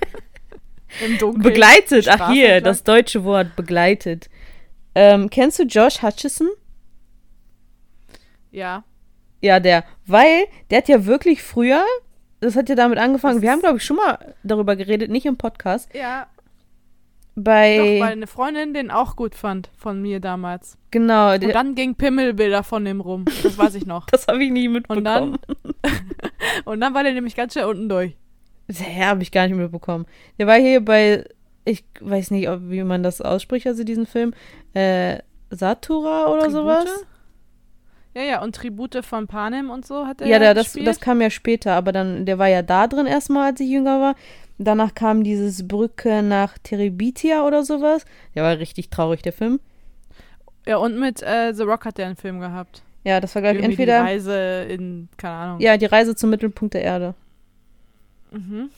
Im Dunkeln. begleitet, ach hier, das deutsche Wort, begleitet. Ähm, kennst du Josh Hutchison? Ja. Ja, der, weil der hat ja wirklich früher, das hat ja damit angefangen, wir haben, glaube ich, schon mal darüber geredet, nicht im Podcast, Ja, bei, doch, weil eine Freundin den auch gut fand von mir damals. genau, Und dann gingen Pimmelbilder von dem rum. Das weiß ich noch. das habe ich nie mitbekommen. Und dann, und dann war der nämlich ganz schnell unten durch. Hä, habe ich gar nicht mitbekommen. Der war hier bei, ich weiß nicht, ob, wie man das ausspricht, also diesen Film, äh, Satura oder Tribute? sowas? Ja, ja, und Tribute von Panem und so hat er Ja, der, das, das kam ja später, aber dann, der war ja da drin erstmal, als ich jünger war. Danach kam dieses Brücke nach Terebitia oder sowas. Der war richtig traurig, der Film. Ja, und mit äh, The Rock hat der einen Film gehabt. Ja, das war, glaube ich, entweder. Die Reise in, keine Ahnung. Ja, die Reise zum Mittelpunkt der Erde. Mhm.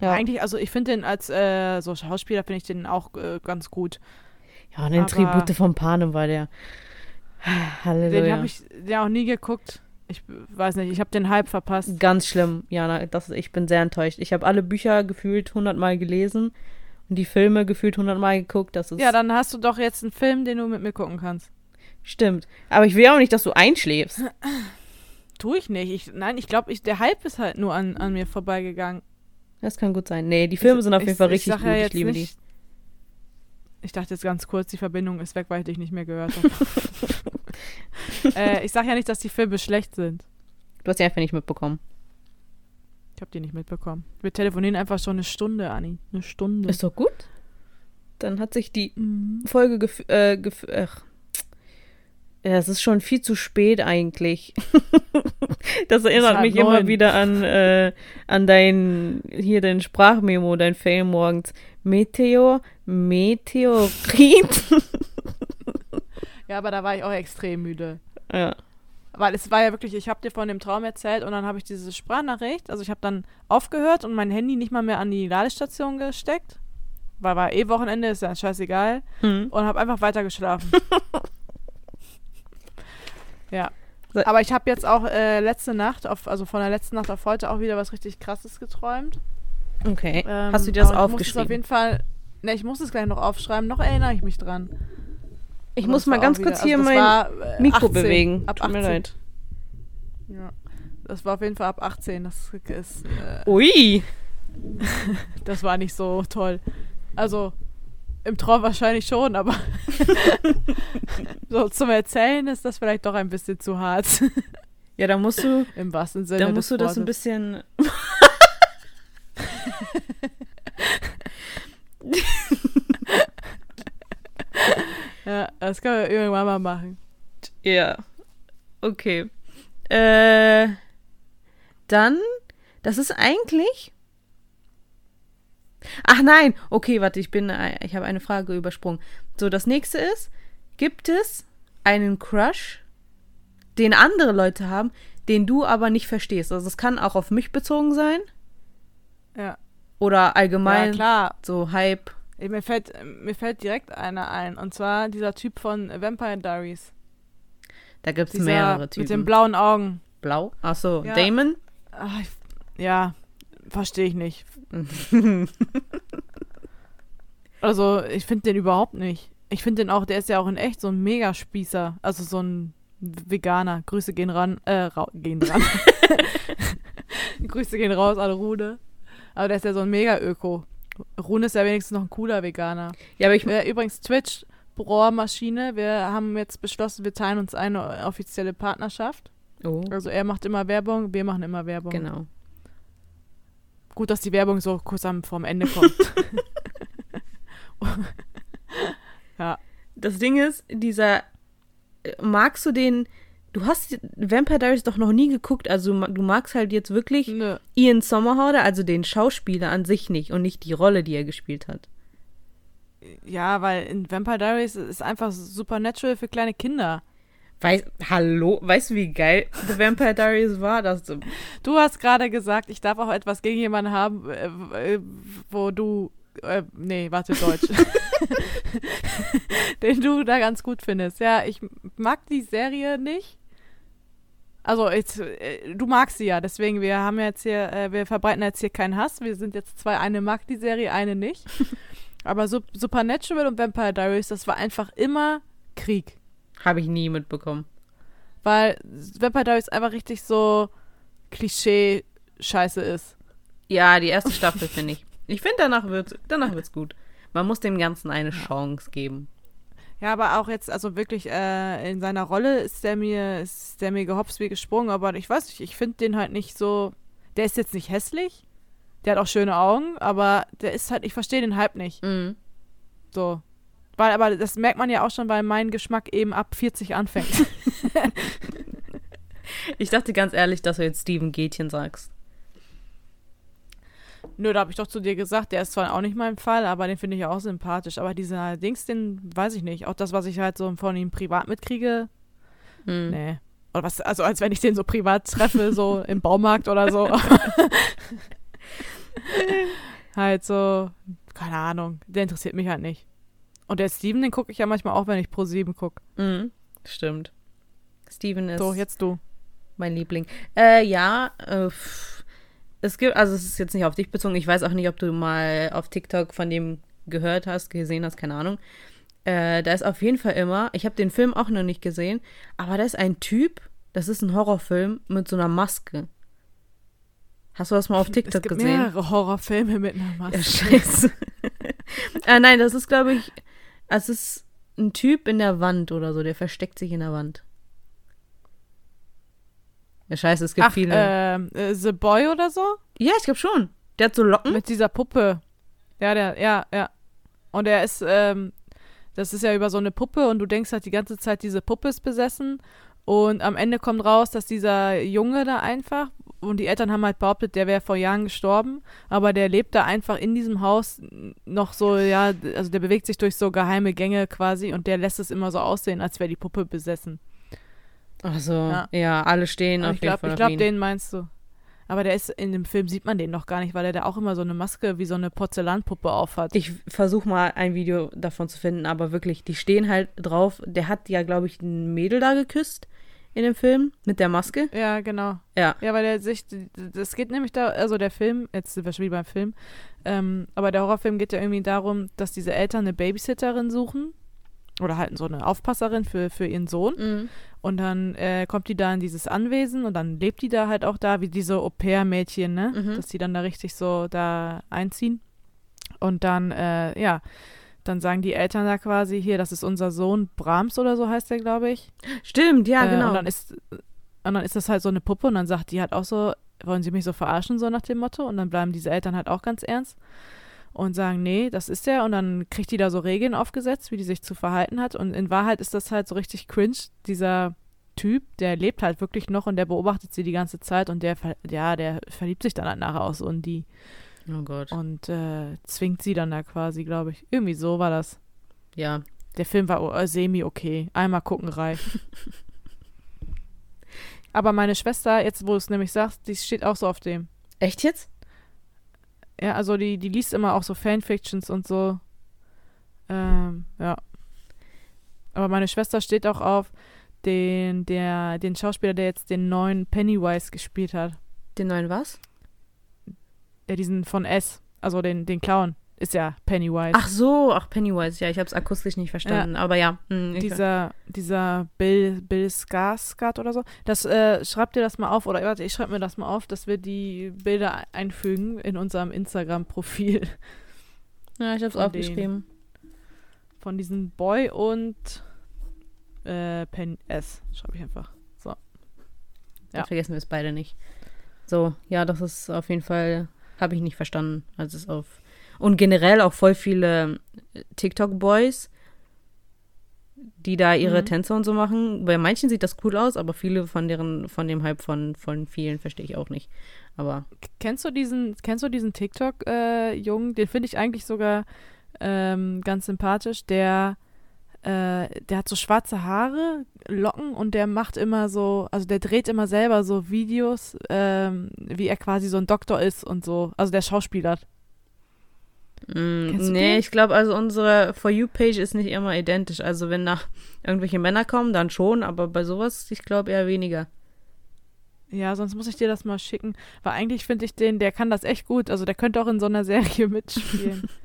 Ja, Eigentlich, also ich finde den als äh, so Schauspieler finde ich den auch äh, ganz gut. ja und aber- Tribute von Panem war der. Halleluja. Den habe ich ja auch nie geguckt. Ich weiß nicht, ich habe den Hype verpasst. Ganz schlimm, Jana. Das, ich bin sehr enttäuscht. Ich habe alle Bücher gefühlt hundertmal gelesen und die Filme gefühlt hundertmal geguckt. Das ist Ja, dann hast du doch jetzt einen Film, den du mit mir gucken kannst. stimmt. Aber ich will auch nicht, dass du einschläfst. Tu ich nicht. Ich, nein, ich glaube, ich, der Hype ist halt nur an, an mir vorbeigegangen. Das kann gut sein. Nee, die Filme sind auf jeden Fall richtig gut. ja ich liebe nicht, Ich dachte jetzt ganz kurz, die Verbindung ist weg, weil ich dich nicht mehr gehört habe. äh, ich sage ja nicht, dass die Filme schlecht sind. die. Du hast die einfach nicht mitbekommen. Ich habe die nicht mitbekommen. Wir telefonieren einfach schon eine Stunde, Anni. Eine Stunde. Ist doch gut. Dann hat sich die Mhm. Folge gef äh, gef ach. Ja, es ist schon viel zu spät eigentlich. das erinnert mich immer neun. wieder an, äh, an dein, hier dein Sprachmemo, dein Fail morgens. Meteor, Meteorit. Ja, aber da war ich auch extrem müde. ja. Weil es war ja wirklich, ich habe dir von dem Traum erzählt und dann habe ich diese Sprachnachricht, also ich habe dann aufgehört und mein Handy nicht mal mehr an die Ladestation gesteckt, weil war eh Wochenende, ist ja scheißegal Hm. und habe einfach weiter geschlafen. ja. Aber ich habe jetzt auch äh, letzte Nacht, auf, also von der letzten Nacht auf heute auch wieder was richtig krasses geträumt. Okay. Ähm, Hast du dir das aber Ich auf aufgeschrieben? jeden Fall, ne, ich muss es gleich noch aufschreiben, noch erinnere ich mich dran. Ich muss mal ganz kurz wieder- hier also mein war, äh, Mikro 18, bewegen. Ab Tut mir 18. leid. Ja. Das war auf jeden Fall ab 18. Das ist, äh, Ui. das war nicht so toll. Also im Traum wahrscheinlich schon, aber so zum Erzählen ist das vielleicht doch ein bisschen zu hart. Ja, da musst du, Im wahrsten Sinne. da musst du das ein bisschen. Ja, das können wir irgendwann mal machen. Ja. Okay. Äh, dann, das ist eigentlich. Ach nein, okay, warte, ich bin, äh, ich habe eine Frage übersprungen. So, das nächste ist, gibt es einen Crush, den andere Leute haben, den du aber nicht verstehst? Also es kann auch auf mich bezogen sein Ja, oder ja allgemein klar. so Hype. Mir fällt, mir fällt direkt einer ein. Und zwar dieser Typ von Vampire Diaries. Da gibt es mehrere Typen. mit den blauen Augen. Blau? Ach so, Ja. Damon? Ach, ich, ja, verstehe ich nicht. Also, ich finde den überhaupt nicht. Ich finde den auch, der ist ja auch in echt so ein Megaspießer. Also so ein Veganer. Grüße gehen ran, äh, gehen ran. Grüße gehen raus an Rune. Aber der ist ja so ein Mega-Öko. Rune ist ja wenigstens noch ein cooler Veganer. Ja, aber ich, Äh, übrigens, Twitch, Bohrmaschine. Wir haben jetzt beschlossen, wir teilen uns eine offizielle Partnerschaft. oh, Also er macht immer Werbung, wir machen immer Werbung. genau. Gut, dass die Werbung so kurz am vorm Ende kommt. ja. Das Ding ist, dieser. äh, Magst du den. Du hast Vampire Diaries doch noch nie geguckt, also du magst halt jetzt wirklich Nö. Ian Somerhalder, also den Schauspieler an sich nicht und nicht die Rolle, die er gespielt hat. Ja, weil in Vampire Diaries ist einfach Supernatural für kleine Kinder. Weiß, hallo, weißt du, wie geil The Vampire Diaries war? Das, Du hast gerade gesagt, ich darf auch etwas gegen jemanden haben, äh, äh, wo du. Äh, nee, warte, Deutsch. Den du da ganz gut findest. Ja, ich mag die Serie nicht. Also, jetzt, äh, du magst sie ja, deswegen, wir haben jetzt hier, äh, wir verbreiten jetzt hier keinen Hass. Wir sind jetzt zwei, eine mag die Serie, eine nicht. Aber Sup Supernatural und Vampire Diaries, das war einfach immer Krieg. Habe ich nie mitbekommen. Weil Vampire Diaries einfach richtig so Klischee-Scheiße ist. Ja, die erste Staffel finde ich. Ich finde, danach wird danach wird's gut. Man muss dem Ganzen eine Chance geben. Ja, aber auch jetzt, also wirklich äh, in seiner Rolle ist der mir, ist der mir gehopst wie gesprungen, aber ich weiß nicht, ich finde den halt nicht so. Der ist jetzt nicht hässlich. Der hat auch schöne Augen, aber der ist halt, ich verstehe den Hype nicht. Mhm. So. Weil, aber das merkt man ja auch schon, weil mein Geschmack eben ab 40 anfängt. Ich dachte ganz ehrlich, dass du jetzt Steven Gätchen sagst. Nö, da habe ich doch zu dir gesagt, der ist zwar auch nicht mein Fall, aber den finde ich auch sympathisch. Aber dieser Dings, den weiß ich nicht. Auch das, was ich halt so von ihm privat mitkriege, Hm. nee. Oder was, also als wenn ich den so privat treffe, so im Baumarkt oder so. halt so, keine Ahnung, der interessiert mich halt nicht. Und der Steven, den gucke ich ja manchmal auch, wenn ich pro 7 gucke. Mhm. Stimmt. Steven ist So, jetzt du. mein Liebling. Äh, ja, äh, es gibt, also es ist jetzt nicht auf dich bezogen. Ich weiß auch nicht, ob du mal auf TikTok von dem gehört hast, gesehen hast, keine Ahnung. Äh, da ist auf jeden Fall immer, ich habe den Film auch noch nicht gesehen, aber da ist ein Typ, das ist ein Horrorfilm mit so einer Maske. Hast du das mal auf es TikTok gibt gesehen? mehrere Horrorfilme mit einer Maske. Ja, scheiße. äh, nein, das ist, glaube ich, es ist ein Typ in der Wand oder so, der versteckt sich in der Wand. Ja, scheiße, es gibt Ach, viele. ähm, äh, The Boy oder so? ja, ich glaube schon. Der hat so Locken. Mit dieser Puppe. Ja, der, ja, ja. Und er ist, ähm, das ist ja über so eine Puppe und du denkst halt die ganze Zeit, diese Puppe ist besessen. Und am Ende kommt raus, dass dieser Junge da einfach, und die Eltern haben halt behauptet, der wäre vor Jahren gestorben, aber der lebt da einfach in diesem Haus noch so, ja, also der bewegt sich durch so geheime Gänge quasi und der lässt es immer so aussehen, als wäre die Puppe besessen. Ach so, Ja. ja, alle stehen Aber auf ich jeden glaube, Fall ich glaub, ihn. den meinst du. Aber der ist in dem Film sieht man den noch gar nicht, weil er da auch immer so eine Maske wie so eine Porzellanpuppe aufhat. Ich versuche mal ein Video davon zu finden, aber wirklich, die stehen halt drauf. Der hat ja, glaube ich, ein Mädel da geküsst in dem Film mit der Maske. Ja, genau. Ja. Ja, weil der sich, das geht nämlich da, also der Film, jetzt sind wir schon wieder beim Film, ähm, aber der Horrorfilm geht ja irgendwie darum, dass diese Eltern eine Babysitterin suchen oder halt so eine Aufpasserin für, für ihren Sohn Mhm. und dann äh, kommt die da in dieses Anwesen und dann lebt die da halt auch da, wie diese Au-pair-Mädchen, ne, Mhm. dass die dann da richtig so da einziehen und dann, äh, ja, dann sagen die Eltern da quasi, hier, das ist unser Sohn Brahms oder so heißt der, glaube ich. Stimmt, ja, Äh, genau. Und dann ist und dann ist das halt so eine Puppe und dann sagt die halt auch so, wollen sie mich so verarschen, so nach dem Motto. Und dann bleiben diese Eltern halt auch ganz ernst und sagen, nee, das ist der. Und dann kriegt die da so Regeln aufgesetzt, wie die sich zu verhalten hat. Und in Wahrheit ist das halt so richtig cringe, dieser Typ, der lebt halt wirklich noch und der beobachtet sie die ganze Zeit und der, ja, der verliebt sich dann halt nachher aus und die oh Gott. und äh, zwingt sie dann da quasi, glaube ich. Irgendwie so war das. Ja. Der Film war äh, semi okay. Einmal gucken reicht. Aber meine Schwester, jetzt wo du es nämlich sagst, die steht auch so auf dem. Echt jetzt? Ja, also die, die liest immer auch so Fanfictions und so. Ähm, ja. Aber meine Schwester steht auch auf den, der, den Schauspieler, der jetzt den neuen Pennywise gespielt hat. Den neuen was? Der diesen von S, also den, den Clown, ist ja Pennywise. Ach so, ach Pennywise. Ja, ich habe es akustisch nicht verstanden. Aber ja. hm, dieser, dieser Bill, Bill Skarsgård oder so. Das, äh, schreibt dir das mal auf, oder warte, ich schreibe mir das mal auf, dass wir die Bilder einfügen in unserem Instagram-Profil ja, ich habe es aufgeschrieben. von diesem Boy und äh, Pen S. Schreibe ich einfach. Dann Ja. vergessen wir es beide nicht. So, ja, das ist auf jeden Fall, habe ich nicht verstanden, als es auf. Und generell auch voll viele äh, TikTok-Boys, die da ihre Mhm. Tänze und so machen. Bei manchen sieht das cool aus, aber viele von deren, von dem Hype von, von vielen verstehe ich auch nicht. Aber Kennst du diesen, kennst du diesen TikTok-Jungen? Den finde ich eigentlich sogar ähm, ganz sympathisch. Der, äh, der hat so schwarze Haare, Locken und der macht immer so, also der dreht immer selber so Videos, ähm, wie er quasi so ein Doktor ist und so. Also der Schauspieler. Mm, nee, den? ich glaube, also unsere For You-Page ist nicht immer identisch. Also wenn da irgendwelche Männer kommen, dann schon, aber bei sowas, ich glaube, eher weniger. Ja, sonst muss ich dir das mal schicken. Weil eigentlich finde ich den, der kann das echt gut. Also der könnte auch in so einer Serie mitspielen.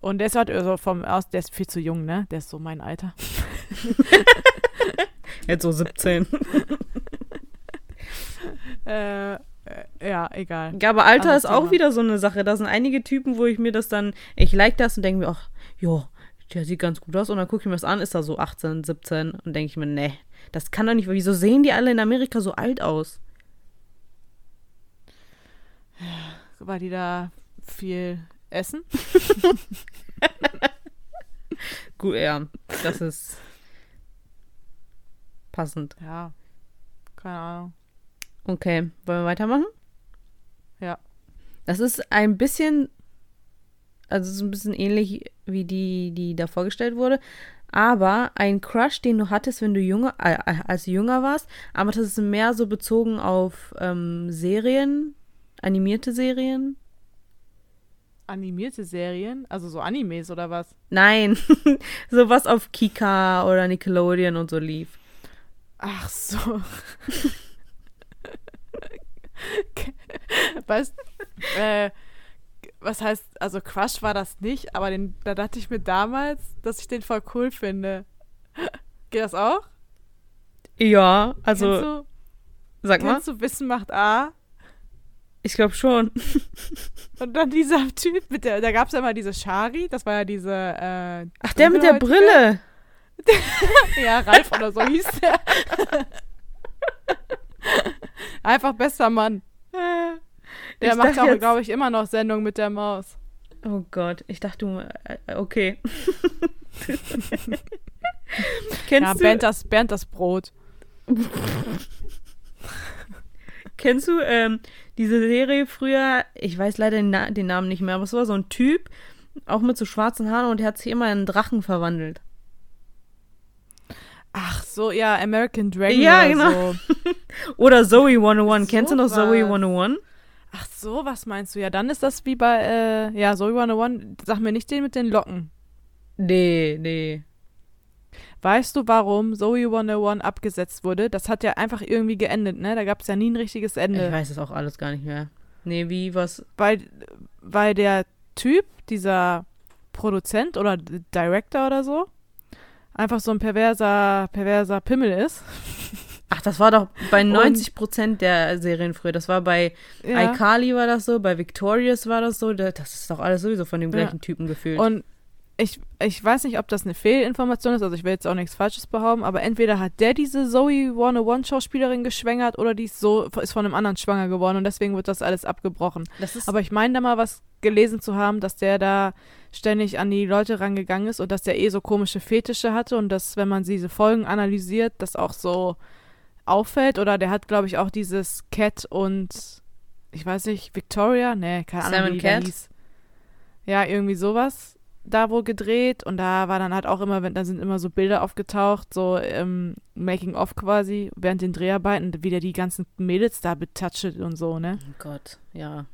Und der ist halt also vom aus, der ist viel zu jung, ne? Der ist so mein Alter. Jetzt so 17. Äh, äh, ja, egal. Ja, aber Alter Anderes ist auch Thema. wieder so eine Sache. Da sind einige Typen, wo ich mir das dann, ich like das und denke mir, ach, jo, der sieht ganz gut aus. Und dann gucke ich mir das an, ist da so 18, 17 und denke ich mir, nee, das kann doch nicht, wieso sehen die alle in Amerika so alt aus? Weil die da viel essen. Gut, ja, das ist passend. Ja. Keine Ahnung. Okay, wollen wir weitermachen? Ja. Das ist ein bisschen, also so ein bisschen ähnlich wie die, die da vorgestellt wurde. Aber ein Crush, den du hattest, wenn du junge, äh, als du jünger warst, aber das ist mehr so bezogen auf ähm, Serien, animierte Serien. Animierte Serien? Also so Animes oder was? Nein, so was auf Kika oder Nickelodeon und so lief. Ach so. weißt äh, was heißt, also Crush war das nicht, aber den, da dachte ich mir damals, dass ich den voll cool finde. Geht das auch? Ja, also. Kennst du, sag mal. Kennst du Wissen macht A? Ich glaube schon. Und dann dieser Typ mit der, da gab es ja immer diese Shari, das war ja diese. Äh, Ach, der mit der Brille. ja, Ralf oder so hieß der. Einfach bester Mann. Der Ich macht auch, glaube ich, immer noch Sendung mit der Maus. Oh Gott, ich dachte, du. äh, Okay. kennst, Ja, du, Bernd das, Bernd das Brot. kennst du ähm, diese Serie früher? Ich weiß leider den, Na den Namen nicht mehr, aber es war so ein Typ, auch mit so schwarzen Haaren und der hat sich immer in einen Drachen verwandelt. Ach so, ja, American Dragon Ja, oder genau. so. Oder Zoe 101. Kennst du noch So Zoe was. 101? Ach so, was meinst du? Ja, dann ist das wie bei, äh, ja, Zoe 101, sag mir nicht den mit den Locken. Nee, nee. Weißt du, warum Zoe 101 abgesetzt wurde? Das hat ja einfach irgendwie geendet, ne? Da gab es ja nie ein richtiges Ich Ende. weiß es auch alles gar nicht mehr. Nee, wie, was? Weil, weil der Typ, dieser Produzent oder Director oder so, einfach so ein perverser, perverser Pimmel ist. Ach, das war doch bei 90% der Serien früher. Das war bei Ja. iCarly war das so, bei Victorious war das so. Da- Das ist doch alles sowieso von dem Ja. gleichen Typen gefühlt. Und ich, ich weiß nicht, ob das eine Fehlinformation ist, also ich will jetzt auch nichts Falsches behaupten, aber entweder hat der diese Zoe 101 Schauspielerin geschwängert oder die ist, so, ist von einem anderen schwanger geworden und deswegen wird das alles abgebrochen. das Aber ich meine da mal was gelesen zu haben, dass der da ständig an die Leute rangegangen ist und dass der eh so komische Fetische hatte und dass, wenn man diese Folgen analysiert, das auch so auffällt. Oder der hat, glaube ich, auch dieses Cat und ich weiß nicht, Victoria? Nee, keine Ahnung, Sam wie Cat? hieß. Ja, irgendwie sowas da wohl gedreht und da war dann halt auch immer, wenn da sind immer so Bilder aufgetaucht, so ähm, Making of quasi, während den Dreharbeiten, wie der die ganzen Mädels da betatscht und so, ne? oh Gott, ja.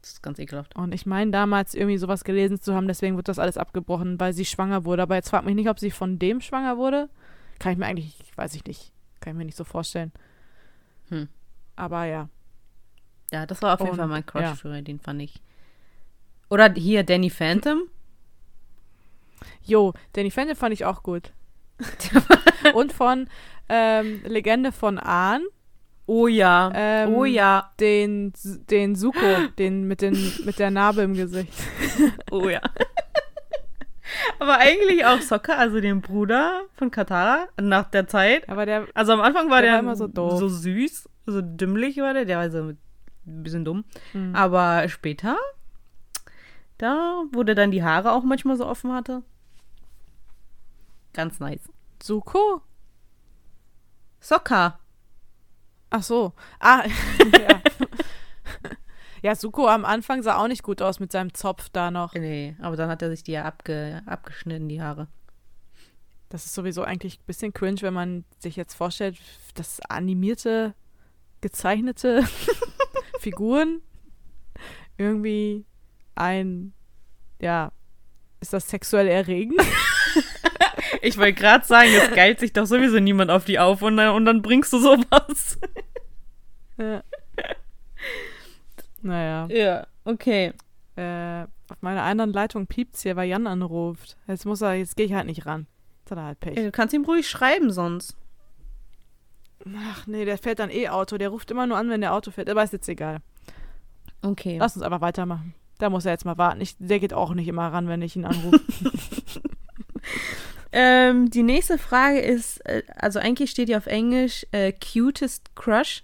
Das ist ganz ekelhaft. Und ich meine damals irgendwie sowas gelesen zu haben, deswegen wird das alles abgebrochen, weil sie schwanger wurde. Aber jetzt fragt mich nicht, ob sie von dem schwanger wurde. Kann ich mir eigentlich, weiß ich nicht. Kann ich mir nicht so vorstellen. Hm. Aber ja. Ja, das war auf jeden Und, Fall mein Crush ja. früher, den fand ich. Oder hier Danny Phantom. Jo, Danny Phantom fand ich auch gut. Und von ähm, Legende von Ahn, Oh ja. Ähm, oh ja. den, den Suko, den mit, den mit der Narbe im Gesicht. Oh ja. Aber eigentlich auch Sokka, also den Bruder von Katara, nach der Zeit. Aber der, Also am Anfang war Der der, war immer so doof. so süß, so dümmlich war der, der war so ein bisschen dumm. Mhm. Aber später, da, wo der dann die Haare auch manchmal so offen hatte. Ganz nice. Suko? Sokka. Ach so. Ah, ja. ja, Suko am Anfang sah auch nicht gut aus mit seinem Zopf da noch. Nee, aber dann hat er sich die ja abge, abgeschnitten, die Haare. Das ist sowieso eigentlich ein bisschen cringe, wenn man sich jetzt vorstellt, dass animierte, gezeichnete Figuren irgendwie ein, ja, ist das sexuell erregend? Ich wollte gerade sagen, es geilt sich doch sowieso niemand auf die auf und dann, und dann bringst du sowas. ja. Naja. Ja, okay. Äh, auf meiner anderen Leitung piept's hier, weil Jan anruft. Jetzt muss er, jetzt gehe ich halt nicht ran. Jetzt hat er halt Pech. Du kannst ihm ruhig schreiben sonst. Ach nee, der fährt dann eh Auto. Der ruft immer nur an, wenn der Auto fährt. Aber ist jetzt egal. Okay. Lass uns einfach weitermachen. Da muss er jetzt mal warten. Ich, der geht auch nicht immer ran, wenn ich ihn anrufe. Ähm, die nächste Frage ist, äh, also eigentlich steht ja auf Englisch äh, cutest crush.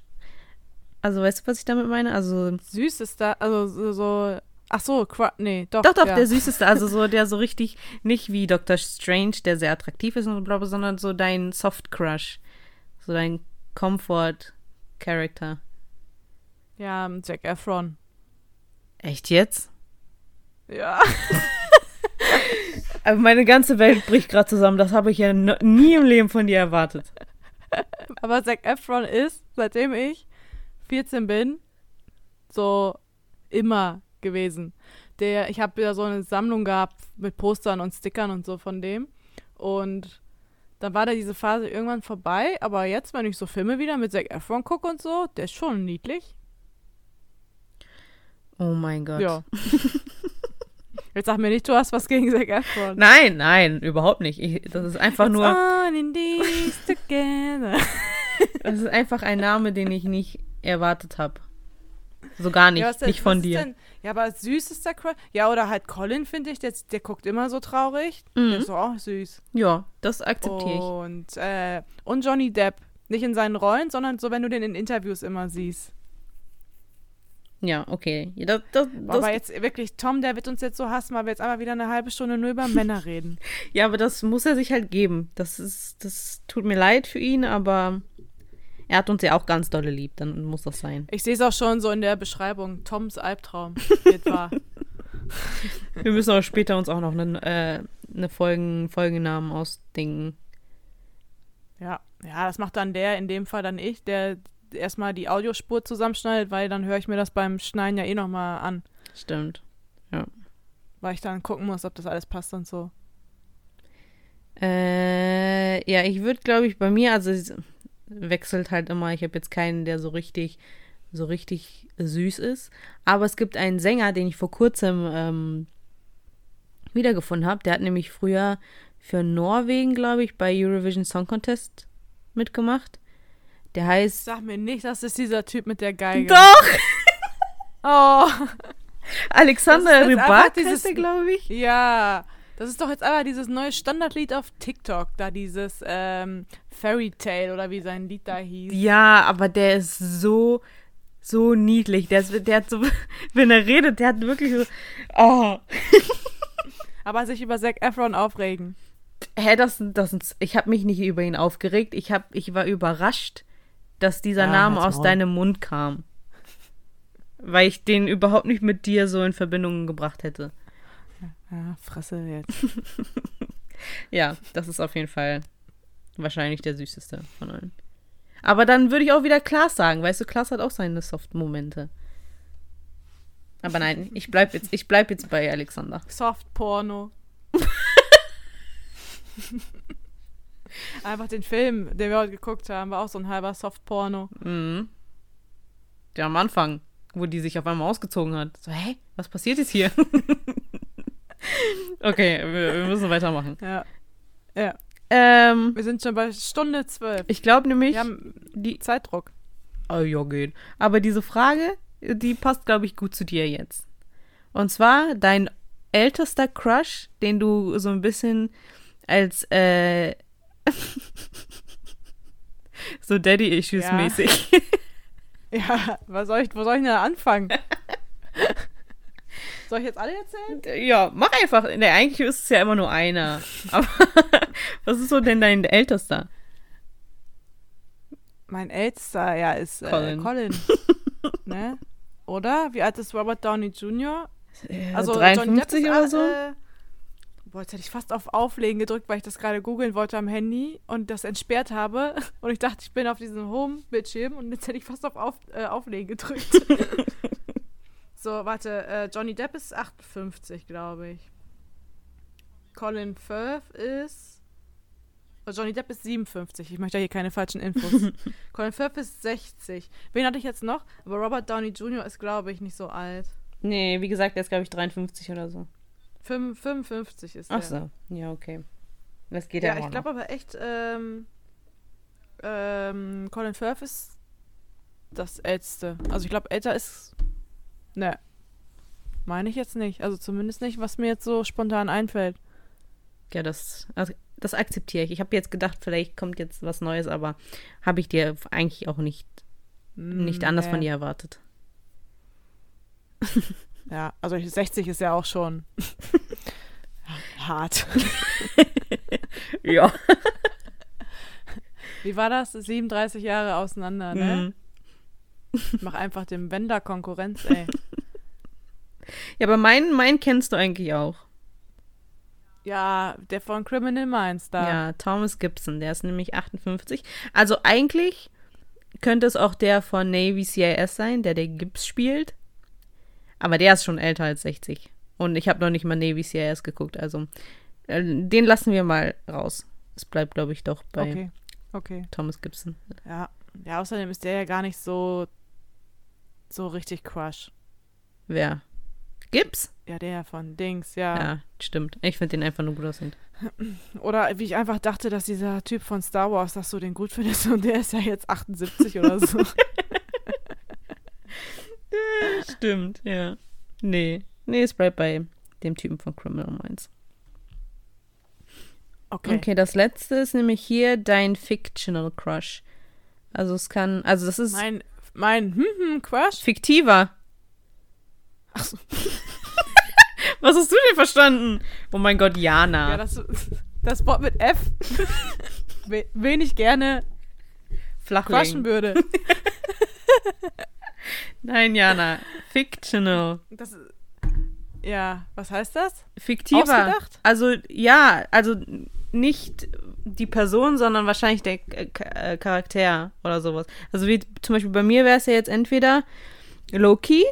Also weißt du, was ich damit meine? Also Süß ist da, also so, so ach so, Qua- nee, doch. doch, doch, ja. der süßeste, also so der so richtig nicht wie Dr. Strange, der sehr attraktiv ist und bla, sondern so dein Soft Crush, so dein Comfort Character. Ja, Jack Efron. Echt jetzt? Ja. Meine ganze Welt bricht gerade zusammen. Das habe ich ja nie im Leben von dir erwartet. Aber Zac Efron ist, seitdem ich 14 bin, so immer gewesen. Der, ich habe ja so eine Sammlung gehabt mit Postern und Stickern und so von dem. Und dann war da diese Phase irgendwann vorbei. Aber jetzt, wenn ich so Filme wieder mit Zac Efron gucke und so, der ist schon niedlich. Oh mein Gott. Ja. Jetzt sag mir nicht, du hast was gegen Zac Efron. Nein, nein, überhaupt nicht. Ich, das ist einfach It's nur, on in these together. das ist einfach ein Name, den ich nicht erwartet habe. So gar nicht, Ja, denn- nicht von was ist dir. Denn? Ja, aber süß ist der Crush. Ja, oder halt Colin, finde ich, der, der guckt immer so traurig. Der Mhm. ist doch auch süß. Ja, das akzeptiere ich. Und, äh, und Johnny Depp. Nicht in seinen Rollen, sondern so, wenn du den in Interviews immer siehst. Ja, okay. Ja, das, das, das, aber jetzt wirklich, Tom, der wird uns jetzt so hassen, weil wir jetzt einmal wieder eine halbe Stunde nur über Männer reden. ja, aber das muss er sich halt geben. Das ist, das tut mir leid für ihn, aber er hat uns ja auch ganz dolle lieb. Dann muss das sein. Ich sehe es auch schon so in der Beschreibung. Toms Albtraum wird wahr. Wir müssen aber später uns auch noch einen äh, eine Folgen, Folgennamen ausdenken. Ja, ja, das macht dann der, in dem Fall dann ich, der erstmal die Audiospur zusammenschneidet, weil dann höre ich mir das beim Schneiden ja eh nochmal an. Stimmt. Weil ich dann gucken muss, ob das alles passt und so. Äh, ja, ich würde, glaube ich, bei mir, also es wechselt halt immer. Ich habe jetzt keinen, der so richtig, so richtig süß ist. Aber es gibt einen Sänger, den ich vor kurzem ähm, wiedergefunden habe. Der hat nämlich früher für Norwegen, glaube ich, bei Eurovision Song Contest mitgemacht. Der heißt. Sag mir nicht, das ist dieser Typ mit der Geige. Doch! Oh, Alexander ist Rybak heißt der, glaube ich. ja. Das ist doch jetzt aber dieses neue Standardlied auf TikTok, da dieses ähm, Fairy Tale oder wie sein Lied da hieß. Ja, aber der ist so, so niedlich. Der, ist, der hat so, wenn er redet, der hat wirklich so. Oh. Aber sich über Zac Efron aufregen. Hä, das, das, ich habe mich nicht über ihn aufgeregt. Ich, hab, ich war überrascht, dass dieser Ja, Name aus deinem Mund kam. Weil ich den überhaupt nicht mit dir so in Verbindung gebracht hätte. Ja, Fresse jetzt. Ja, das ist auf jeden Fall wahrscheinlich der süßeste von allen. Aber dann würde ich auch wieder Klaas sagen. Weißt du, Klaas hat auch seine Soft-Momente. Aber nein, ich bleib jetzt, ich bleib jetzt bei Alexander. Soft Porno. Einfach den Film, den wir heute geguckt haben, war auch so ein halber Soft Porno. Mhm. Der am Anfang, wo die sich auf einmal ausgezogen hat. So, hä? Was passiert jetzt hier? okay, wir, wir müssen weitermachen. Ja. Ja. Ähm, Wir sind schon bei Stunde zwölf. ich glaube nämlich, Wir haben die. Zeitdruck. Oh ja, geht. Aber diese Frage, die passt, glaube ich, gut zu dir jetzt. Und zwar dein ältester Crush, den du so ein bisschen als äh, so Daddy-Issues Ja. mäßig. Ja, was soll ich, wo soll ich denn da anfangen? soll ich jetzt alle erzählen? Ja, mach einfach. Nee, eigentlich ist es ja immer nur einer. Aber was ist so denn dein ältester? Mein ältester, ja, ist äh, Colin. Colin. ne? Oder? Wie alt ist Robert Downey Jr.? Also Also Johnny Depp 53 oder so? Äh, boah, jetzt hätte ich fast auf Auflegen gedrückt, weil ich das gerade googeln wollte am Handy und das entsperrt habe. Und ich dachte, ich bin auf diesem Home-Bildschirm und jetzt hätte ich fast auf, auf äh, Auflegen gedrückt. so, warte, äh, Johnny Depp ist 58, glaube ich. Colin Firth ist. Oh, Johnny Depp ist 57. Ich möchte ja hier keine falschen Infos. Colin Firth ist 60. Wen hatte ich jetzt noch? Aber Robert Downey Jr. ist, glaube ich, nicht so alt. Nee, wie gesagt, der ist, glaube ich, 53 oder so. Fünf- 55 ist Ach der. so, ja, okay. Das geht ja, Ja, auch ich glaube aber echt, ähm, ähm, Colin Firth ist das Älteste. Also ich glaube, älter ist, ne, meine ich jetzt nicht. Also zumindest nicht, was mir jetzt so spontan einfällt. Ja, das, also, das akzeptiere ich. Ich habe jetzt gedacht, vielleicht kommt jetzt was Neues, aber habe ich dir eigentlich auch nicht, nicht anders Nee. von dir erwartet. Ja, also ich- 60 ist ja auch schon hart. Ja. Wie war das? 37 Jahre auseinander, ne? Mhm. Mach einfach dem Wender Konkurrenz, ey. Ja, aber meinen, meinen kennst du eigentlich auch. Ja, der von Criminal Minds da. Ja, Thomas Gibson, der ist nämlich 58. Also eigentlich könnte es auch der von Navy CIS sein, der der Gibbs spielt. Aber der ist schon älter als 60. Und ich habe noch nicht mal Navy CIS geguckt, also äh, den lassen wir mal raus. Es bleibt, glaube ich, doch bei Okay. Okay. Thomas Gibson. Ja. Ja, außerdem ist der ja gar nicht so so richtig Crush. Wer? Gibbs? Ja, der von Dings, ja. Ja, stimmt. Ich finde den einfach nur gut aussehend. Oder wie ich einfach dachte, dass dieser Typ von Star Wars, dass du den gut findest und der ist ja jetzt 78 oder so. Stimmt, ja. Nee. Nee, es bleibt bei dem Typen von Criminal Minds. Okay. Okay, das letzte ist nämlich hier dein Fictional Crush. Also es kann, also das ist Mein mein hm, hm, Crush. fiktiver. Ach so. Was hast du denn verstanden? Oh mein Gott, Jana. Ja, das das Wort mit F. we- wen ich gerne Flachling. crushen würde. Nein, Jana. Fictional. Das ist, ja, was heißt das? Fiktiver. Ausgedacht? Also ja, also nicht die Person, sondern wahrscheinlich der K- äh, Charakter oder sowas. Also wie zum Beispiel bei mir wäre es ja jetzt entweder Loki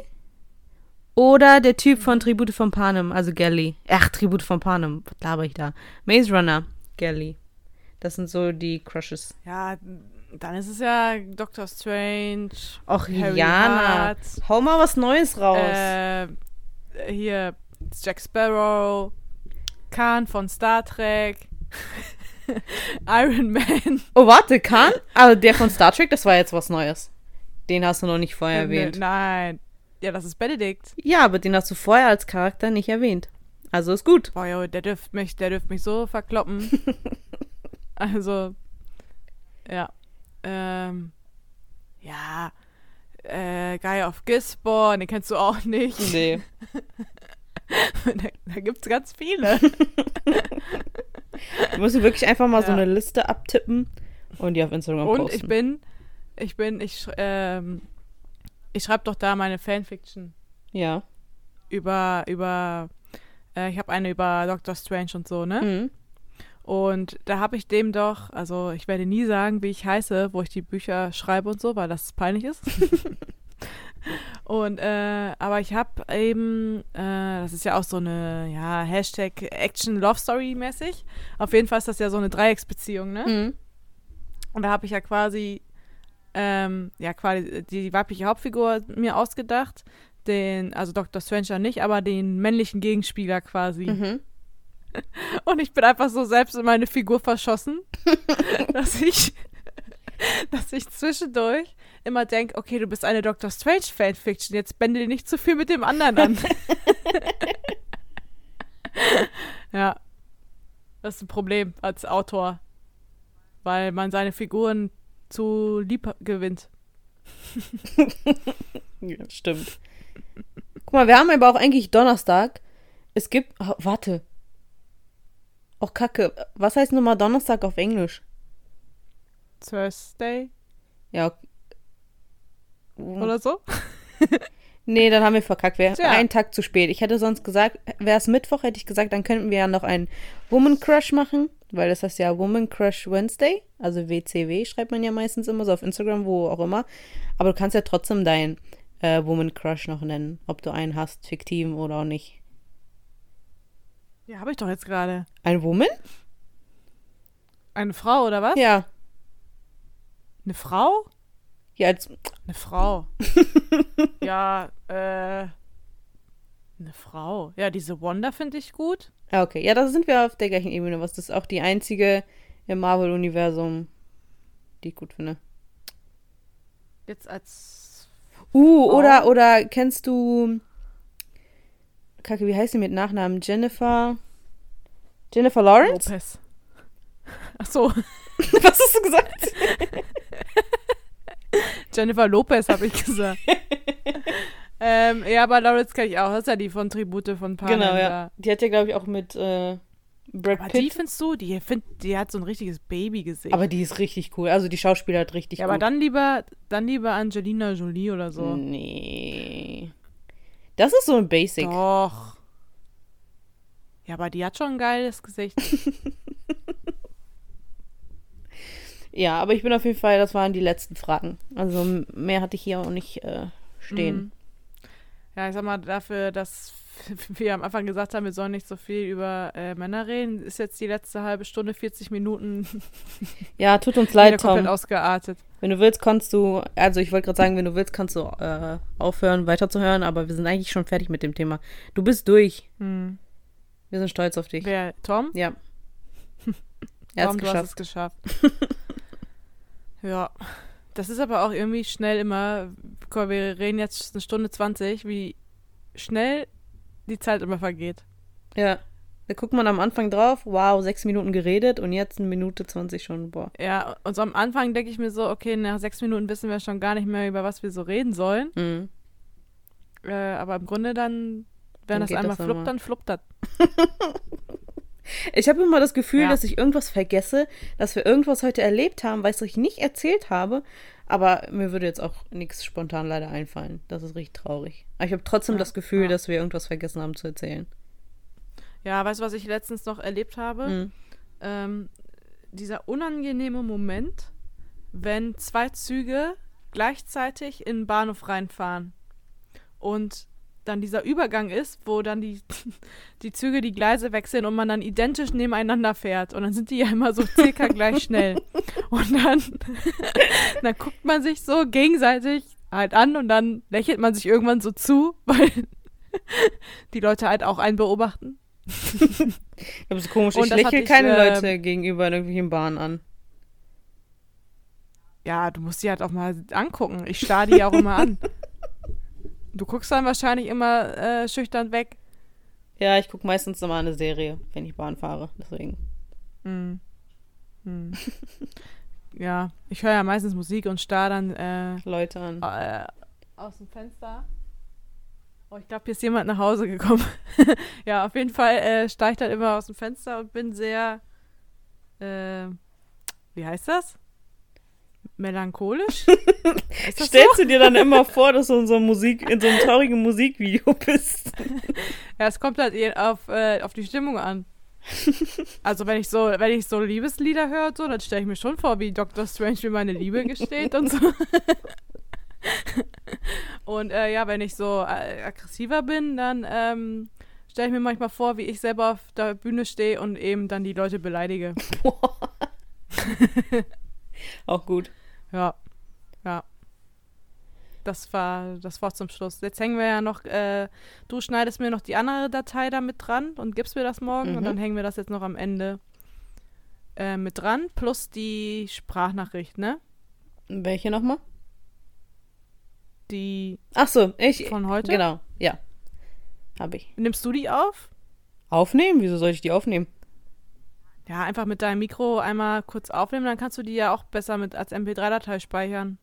oder der Typ von Tribute von Panem, also Gally. Ach, Tribute von Panem, was laber ich da? Maze Runner, Gally. Das sind so die Crushes. Ja, dann ist es ja Doctor Strange. Och, Harry Jana. Hart, Hau mal was Neues raus. äh, hier Jack Sparrow, Khan von Star Trek, Iron Man. oh, warte, Khan? Aber der von Star Trek, das war jetzt was Neues. Den hast du noch nicht vorher erwähnt. Nein. Ja, das ist Benedict. Ja, aber den hast du vorher als Charakter nicht erwähnt. Also ist gut. Boah, jo, der dürft mich, der dürft mich so verkloppen. also, ja. Ähm, ja. Äh, Guy of Gisborne, den kennst du auch nicht. Nee. da da gibt's ganz viele. Du musst wirklich einfach mal so Ja. eine Liste abtippen und die auf Instagram Und posten. ich bin, ich bin, ich, ähm, ich schreibe doch da meine Fanfiction Ja. über, über, äh, ich habe eine über Doctor Strange und so, ne? Mhm. Und da habe ich dem doch, also ich werde nie sagen, wie ich heiße, wo ich die Bücher schreibe und so, weil das peinlich ist. und äh, aber ich habe eben, äh, das ist ja auch so eine, ja, Hashtag Action Love Story mäßig. Auf jeden Fall ist das ja so eine Dreiecksbeziehung, ne? Mhm. Und da habe ich ja quasi, ähm, ja, quasi die weibliche Hauptfigur mir ausgedacht. Den, also Dr. Strange ja nicht, aber den männlichen Gegenspieler quasi. Mhm. Und ich bin einfach so selbst in meine Figur verschossen, dass ich, dass ich zwischendurch immer denke, okay, du bist eine Dr. Strange Fanfiction, jetzt bände dir nicht zu viel mit dem anderen an. ja. Das ist ein Problem als Autor, weil man seine Figuren zu lieb gewinnt. Ja, stimmt. Guck mal, wir haben aber auch eigentlich Donnerstag. Es gibt. Oh, warte. Och, Kacke. Was heißt nochmal Donnerstag auf Englisch? Thursday Ja. oder so? Nee, dann haben wir verkackt. Wir Tja. einen Tag zu spät. Ich hätte sonst gesagt, wäre es Mittwoch, hätte ich gesagt, dann könnten wir ja noch einen Woman Crush machen, weil das heißt ja Woman Crush Wednesday. Also WCW schreibt man ja meistens immer so auf Instagram, wo auch immer. Aber du kannst ja trotzdem deinen äh, Woman Crush noch nennen, ob du einen hast, fiktiven oder auch nicht. Ja, habe ich doch jetzt gerade. Ein Woman? Eine Frau oder was? Ja. Eine Frau? Ja, als, Eine Frau. ja, äh. Eine Frau. Ja, diese Wanda finde ich gut. ah, okay. Ja, da sind wir auf der gleichen Ebene. Was das ist auch die einzige im Marvel-Universum, die ich gut finde. Jetzt als. Uh, Frau? oder, oder kennst du. Kacke, wie heißt sie mit Nachnamen? Jennifer. Jennifer Lawrence? Lopez. Ach so, Was hast du gesagt? Jennifer Lopez habe ich gesagt. ähm, ja, aber Lawrence kenne ich auch. Das ist ja die von Tribute von Panem. genau, ja. da. Die hat ja, glaube ich, auch mit äh, Brad Aber die findest du, die, find, die hat so ein richtiges Babygesicht. Aber die ist richtig cool. Also die Schauspieler hat richtig ja, gut. aber dann lieber, dann lieber Angelina Jolie oder so. Nee. Das ist so ein Basic. Doch. Ja, aber die hat schon ein geiles Gesicht. Ja, aber ich bin auf jeden Fall, das waren die letzten Fragen. Also mehr hatte ich hier auch nicht äh, stehen. Mhm. Ja, ich sag mal, dafür, dass wir am Anfang gesagt haben, wir sollen nicht so viel über äh, Männer reden, ist jetzt die letzte halbe Stunde, 40 Minuten Ja, tut uns leid, komplett Tom. ausgeartet. Wenn du willst, kannst du, also ich wollte gerade sagen, wenn du willst, kannst du äh, aufhören, weiterzuhören, aber wir sind eigentlich schon fertig mit dem Thema. Du bist durch. Hm. Wir sind stolz auf dich. Wer? Tom? Ja. Er Tom, du hast es geschafft. ja. Das ist aber auch irgendwie schnell immer, wir reden jetzt eine Stunde 20, wie schnell die Zeit immer vergeht. Ja. Da guckt man am Anfang drauf, wow, sechs Minuten geredet und jetzt eine Minute 20 schon, boah. Ja, und so am Anfang denke ich mir so, okay, nach sechs Minuten wissen wir schon gar nicht mehr, über was wir so reden sollen. Mhm. Äh, aber im Grunde dann, wenn Dann das einmal das fluppt, dann fluppt das. Ich habe immer das Gefühl, Ja. dass ich irgendwas vergesse, dass wir irgendwas heute erlebt haben, was ich nicht erzählt habe. Aber mir würde jetzt auch nichts spontan leider einfallen. Das ist richtig traurig. Aber ich habe trotzdem Ja, das Gefühl, ja. dass wir irgendwas vergessen haben zu erzählen. Ja, weißt du, was ich letztens noch erlebt habe? Mhm. Ähm, dieser unangenehme Moment, wenn zwei Züge gleichzeitig in den Bahnhof reinfahren und dann dieser Übergang ist, wo dann die, die Züge die Gleise wechseln und man dann identisch nebeneinander fährt. Und dann sind die ja immer so circa gleich schnell. Und dann, dann guckt man sich so gegenseitig halt an und dann lächelt man sich irgendwann so zu, weil die Leute halt auch einen beobachten. Ich habe so komisch, ich das lächle keine äh, Leute gegenüber in irgendwelchen Bahnen an. Ja, du musst die halt auch mal angucken. Ich starre die auch immer an. Du guckst dann wahrscheinlich immer äh, schüchtern weg. Ja, ich gucke meistens immer eine Serie, wenn ich Bahn fahre. Deswegen. Hm. Hm. ja, ich höre ja meistens Musik und starre dann äh, Leute an. äh, aus dem Fenster. Oh, ich glaube, hier ist jemand nach Hause gekommen. ja, auf jeden Fall äh, steige ich dann immer aus dem Fenster und bin sehr, äh, wie heißt das? Melancholisch? das so? Stellst du dir dann immer vor, dass du in so, einem Musik, in so einem traurigen Musikvideo bist? Ja, es kommt halt auf, äh, auf die Stimmung an. Also wenn ich so, wenn ich so Liebeslieder höre, so, dann stelle ich mir schon vor, wie Dr. Strange mir meine Liebe gesteht und so. und äh, ja, wenn ich so äh, aggressiver bin, dann ähm, stelle ich mir manchmal vor, wie ich selber auf der Bühne stehe und eben dann die Leute beleidige. Auch gut. Ja, ja. Das war das Wort zum Schluss. Jetzt hängen wir ja noch, äh, du schneidest mir noch die andere Datei da mit dran und gibst mir das morgen und Mhm. dann hängen wir das jetzt noch am Ende äh, mit dran, plus die Sprachnachricht, ne? Welche nochmal? Die Ach so, ich. von heute. Genau, ja. Habe ich. Nimmst du die auf? Aufnehmen? Wieso soll ich die aufnehmen? Ja, einfach mit deinem Mikro einmal kurz aufnehmen, dann kannst du die ja auch besser mit als MP3-Datei speichern.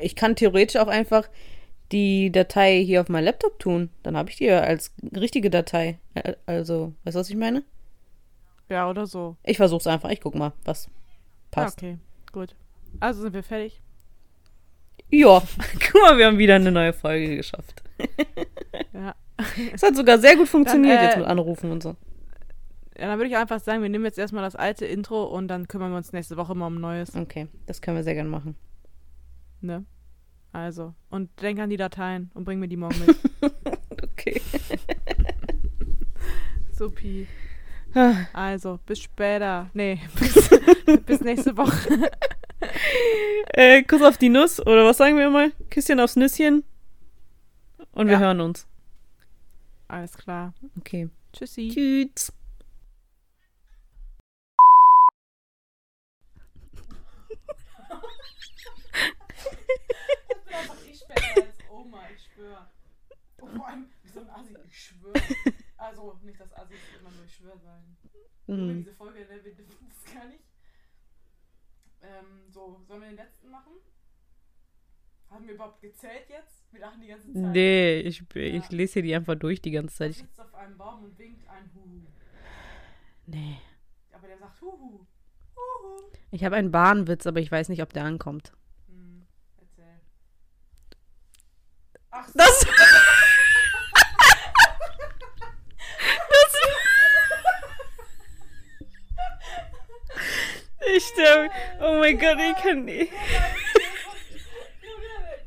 Ich kann theoretisch auch einfach die Datei hier auf mein Laptop tun. Dann habe ich die ja als richtige Datei. Also, weißt du, was ich meine? Ja, oder so. Ich versuch's einfach. Ich guck mal, was passt. Ja, okay, gut. Also sind wir fertig. Ja, guck mal, wir haben wieder eine neue Folge geschafft. Ja. Es hat sogar sehr gut funktioniert Dann, äh, jetzt mit Anrufen und so. Ja, dann würde ich einfach sagen, wir nehmen jetzt erstmal das alte Intro und dann kümmern wir uns nächste Woche mal um Neues. Okay, das können wir sehr gerne machen. Ne? Also. Und denk an die Dateien und bring mir die morgen mit. Okay. Supi. Also, bis später. Nee, bis, bis nächste Woche. äh, Kuss auf die Nuss oder was sagen wir immer? Küsschen aufs Nüsschen. Und wir Ja. hören uns. Alles klar. Okay. Tschüssi. Tschüss. Ich bin einfach ich später als Oma, ich schwöre. Vor allem, wie so ein Assi, ich schwöre. Also, nicht das Assi immer nur ich schwöre sagen. Über Hm. diese Folge, ne, wir dürfen das gar nicht. Ähm, so, sollen wir den letzten machen? Haben wir überhaupt gezählt jetzt? Wir lachen die ganze Zeit. Nee, ich, ich Ja. lese hier die einfach durch die ganze Zeit. Ich, sitzt auf einem Baum und winkt ein Huhu. nee. Aber der sagt Huhu. Huhu. Ich habe einen Bahnwitz, aber ich weiß nicht, ob der ankommt. Hm, erzähl. Ach so. Das. Ich sterbe. Oh mein Gott, ich kann nicht.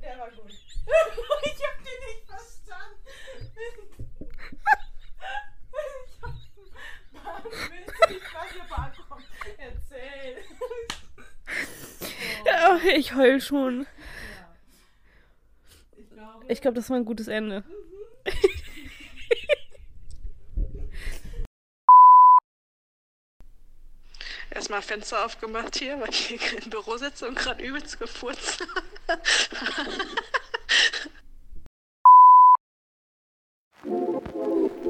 Der war gut. Ich hab den nicht verstanden. Erzähl. Ja, ich heul schon. Ich glaube, das war ein gutes Ende. Erstmal Fenster aufgemacht hier, weil ich hier im Büro sitze und gerade übelst gefurzt.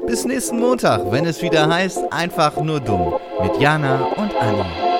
Bis nächsten Montag, wenn es wieder heißt, einfach nur dumm. Mit Jana und Anni.